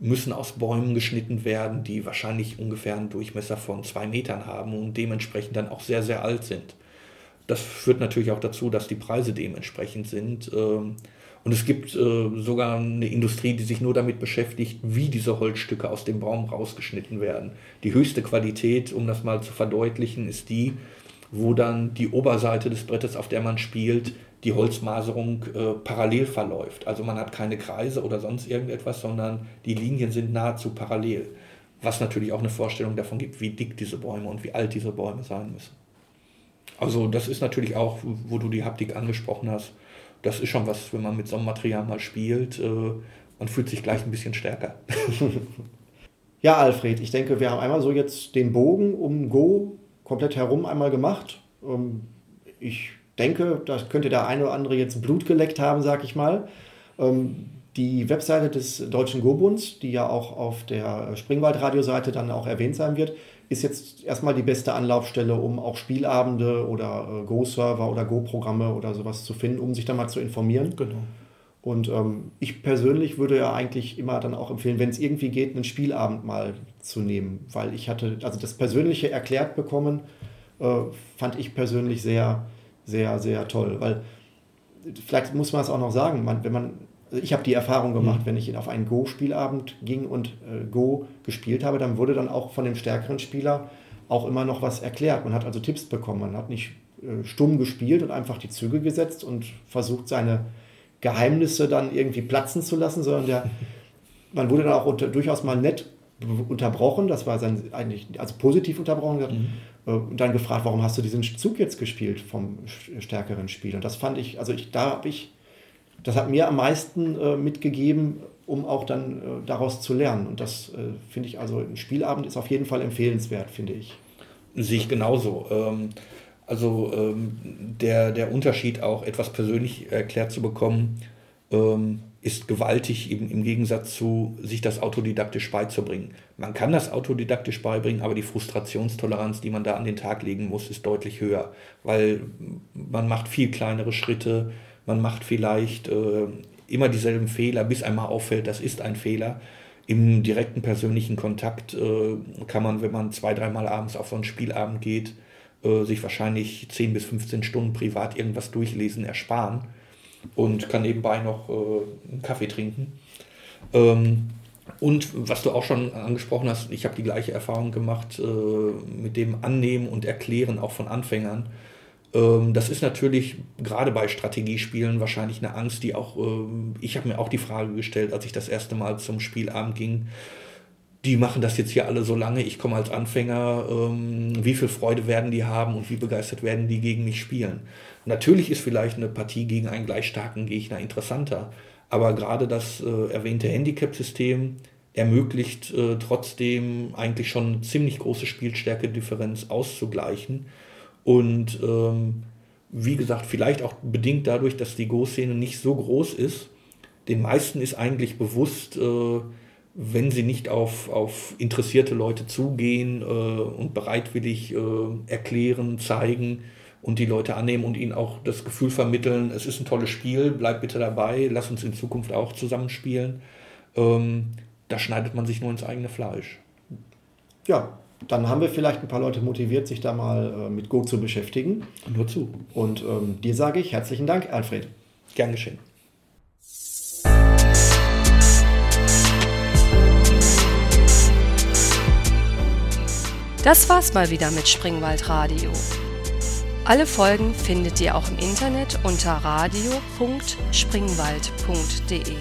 müssen aus Bäumen geschnitten werden, die wahrscheinlich ungefähr einen Durchmesser von zwei Metern haben und dementsprechend dann auch sehr, sehr alt sind. Das führt natürlich auch dazu, dass die Preise dementsprechend sind. Ähm, und es gibt äh, sogar eine Industrie, die sich nur damit beschäftigt, wie diese Holzstücke aus dem Baum rausgeschnitten werden. Die höchste Qualität, um das mal zu verdeutlichen, ist die, wo dann die Oberseite des Brettes, auf der man spielt, die Holzmaserung äh, parallel verläuft. Also man hat keine Kreise oder sonst irgendetwas, sondern die Linien sind nahezu parallel. Was natürlich auch eine Vorstellung davon gibt, wie dick diese Bäume und wie alt diese Bäume sein müssen. Also das ist natürlich auch, wo du die Haptik angesprochen hast, das ist schon was, wenn man mit so einem Material mal spielt, äh, man fühlt sich gleich ein bisschen stärker. ja, Alfred, ich denke, wir haben einmal so jetzt den Bogen um Go komplett herum einmal gemacht. Ähm, ich denke, da könnte der eine oder andere jetzt Blut geleckt haben, sag ich mal. Ähm, die Webseite des Deutschen Go-Bunds, die ja auch auf der Springwald-Radioseite dann auch erwähnt sein wird, ist jetzt erstmal die beste Anlaufstelle, um auch Spielabende oder äh, Go-Server oder Go-Programme oder sowas zu finden, um sich dann mal zu informieren. Genau. Und ähm, ich persönlich würde ja eigentlich immer dann auch empfehlen, wenn es irgendwie geht, einen Spielabend mal zu nehmen, weil ich hatte, also das Persönliche erklärt bekommen, äh, fand ich persönlich sehr, sehr, sehr toll. Weil vielleicht muss man es auch noch sagen, man, wenn man, also ich habe die Erfahrung gemacht, mhm. wenn ich auf einen Go-Spielabend ging und äh, Go gespielt habe, dann wurde dann auch von dem stärkeren Spieler auch immer noch was erklärt. Man hat also Tipps bekommen. Man hat nicht äh, stumm gespielt und einfach die Züge gesetzt und versucht, seine Geheimnisse dann irgendwie platzen zu lassen, sondern der, man wurde dann auch unter, durchaus mal nett unterbrochen. Das war sein eigentlich, also positiv unterbrochen. Mhm äh, und dann gefragt, warum hast du diesen Zug jetzt gespielt vom stärkeren Spiel? Und das fand ich, also ich, da habe ich, das hat mir am meisten äh, mitgegeben, um auch dann äh, daraus zu lernen. Und das äh, finde ich, also ein Spielabend ist auf jeden Fall empfehlenswert, finde ich. Sehe ich genauso. Ähm, also ähm, der, der Unterschied auch etwas persönlich erklärt zu bekommen, ähm, ist gewaltig im, im Gegensatz zu sich das autodidaktisch beizubringen. Man kann das autodidaktisch beibringen, aber die Frustrationstoleranz, die man da an den Tag legen muss, ist deutlich höher, weil man macht viel kleinere Schritte, man macht vielleicht äh, immer dieselben Fehler, bis einmal auffällt, das ist ein Fehler. Im direkten persönlichen Kontakt äh, kann man, wenn man zwei, dreimal abends auf so einen Spielabend geht, äh, sich wahrscheinlich 10 bis 15 Stunden privat irgendwas durchlesen ersparen und kann nebenbei noch äh, einen Kaffee trinken. Ähm, und was du auch schon angesprochen hast, ich habe die gleiche Erfahrung gemacht äh, mit dem Annehmen und Erklären auch von Anfängern. Ähm, das ist natürlich gerade bei Strategiespielen wahrscheinlich eine Angst, die auch, äh, ich habe mir auch die Frage gestellt, als ich das erste Mal zum Spielabend ging, die machen das jetzt hier alle so lange, ich komme als Anfänger, ähm, wie viel Freude werden die haben und wie begeistert werden die gegen mich spielen. Natürlich ist vielleicht eine Partie gegen einen gleich starken Gegner interessanter, aber gerade das äh, erwähnte Handicap-System ermöglicht äh, trotzdem eigentlich schon eine ziemlich große Spielstärke-Differenz auszugleichen. Und ähm, wie gesagt, vielleicht auch bedingt dadurch, dass die Go-Szene nicht so groß ist. Den meisten ist eigentlich bewusst, äh, wenn sie nicht auf, auf interessierte Leute zugehen äh, und bereitwillig äh, erklären, zeigen, und die Leute annehmen und ihnen auch das Gefühl vermitteln, es ist ein tolles Spiel, bleib bitte dabei, lass uns in Zukunft auch zusammenspielen. Ähm, da schneidet man sich nur ins eigene Fleisch. Ja, dann haben wir vielleicht ein paar Leute motiviert, sich da mal äh, mit Go zu beschäftigen. Nur zu. Und ähm, dir sage ich herzlichen Dank, Alfred. Gern geschehen. Das war's mal wieder mit Springwald Radio. Alle Folgen findet ihr auch im Internet unter radio.springwald.de.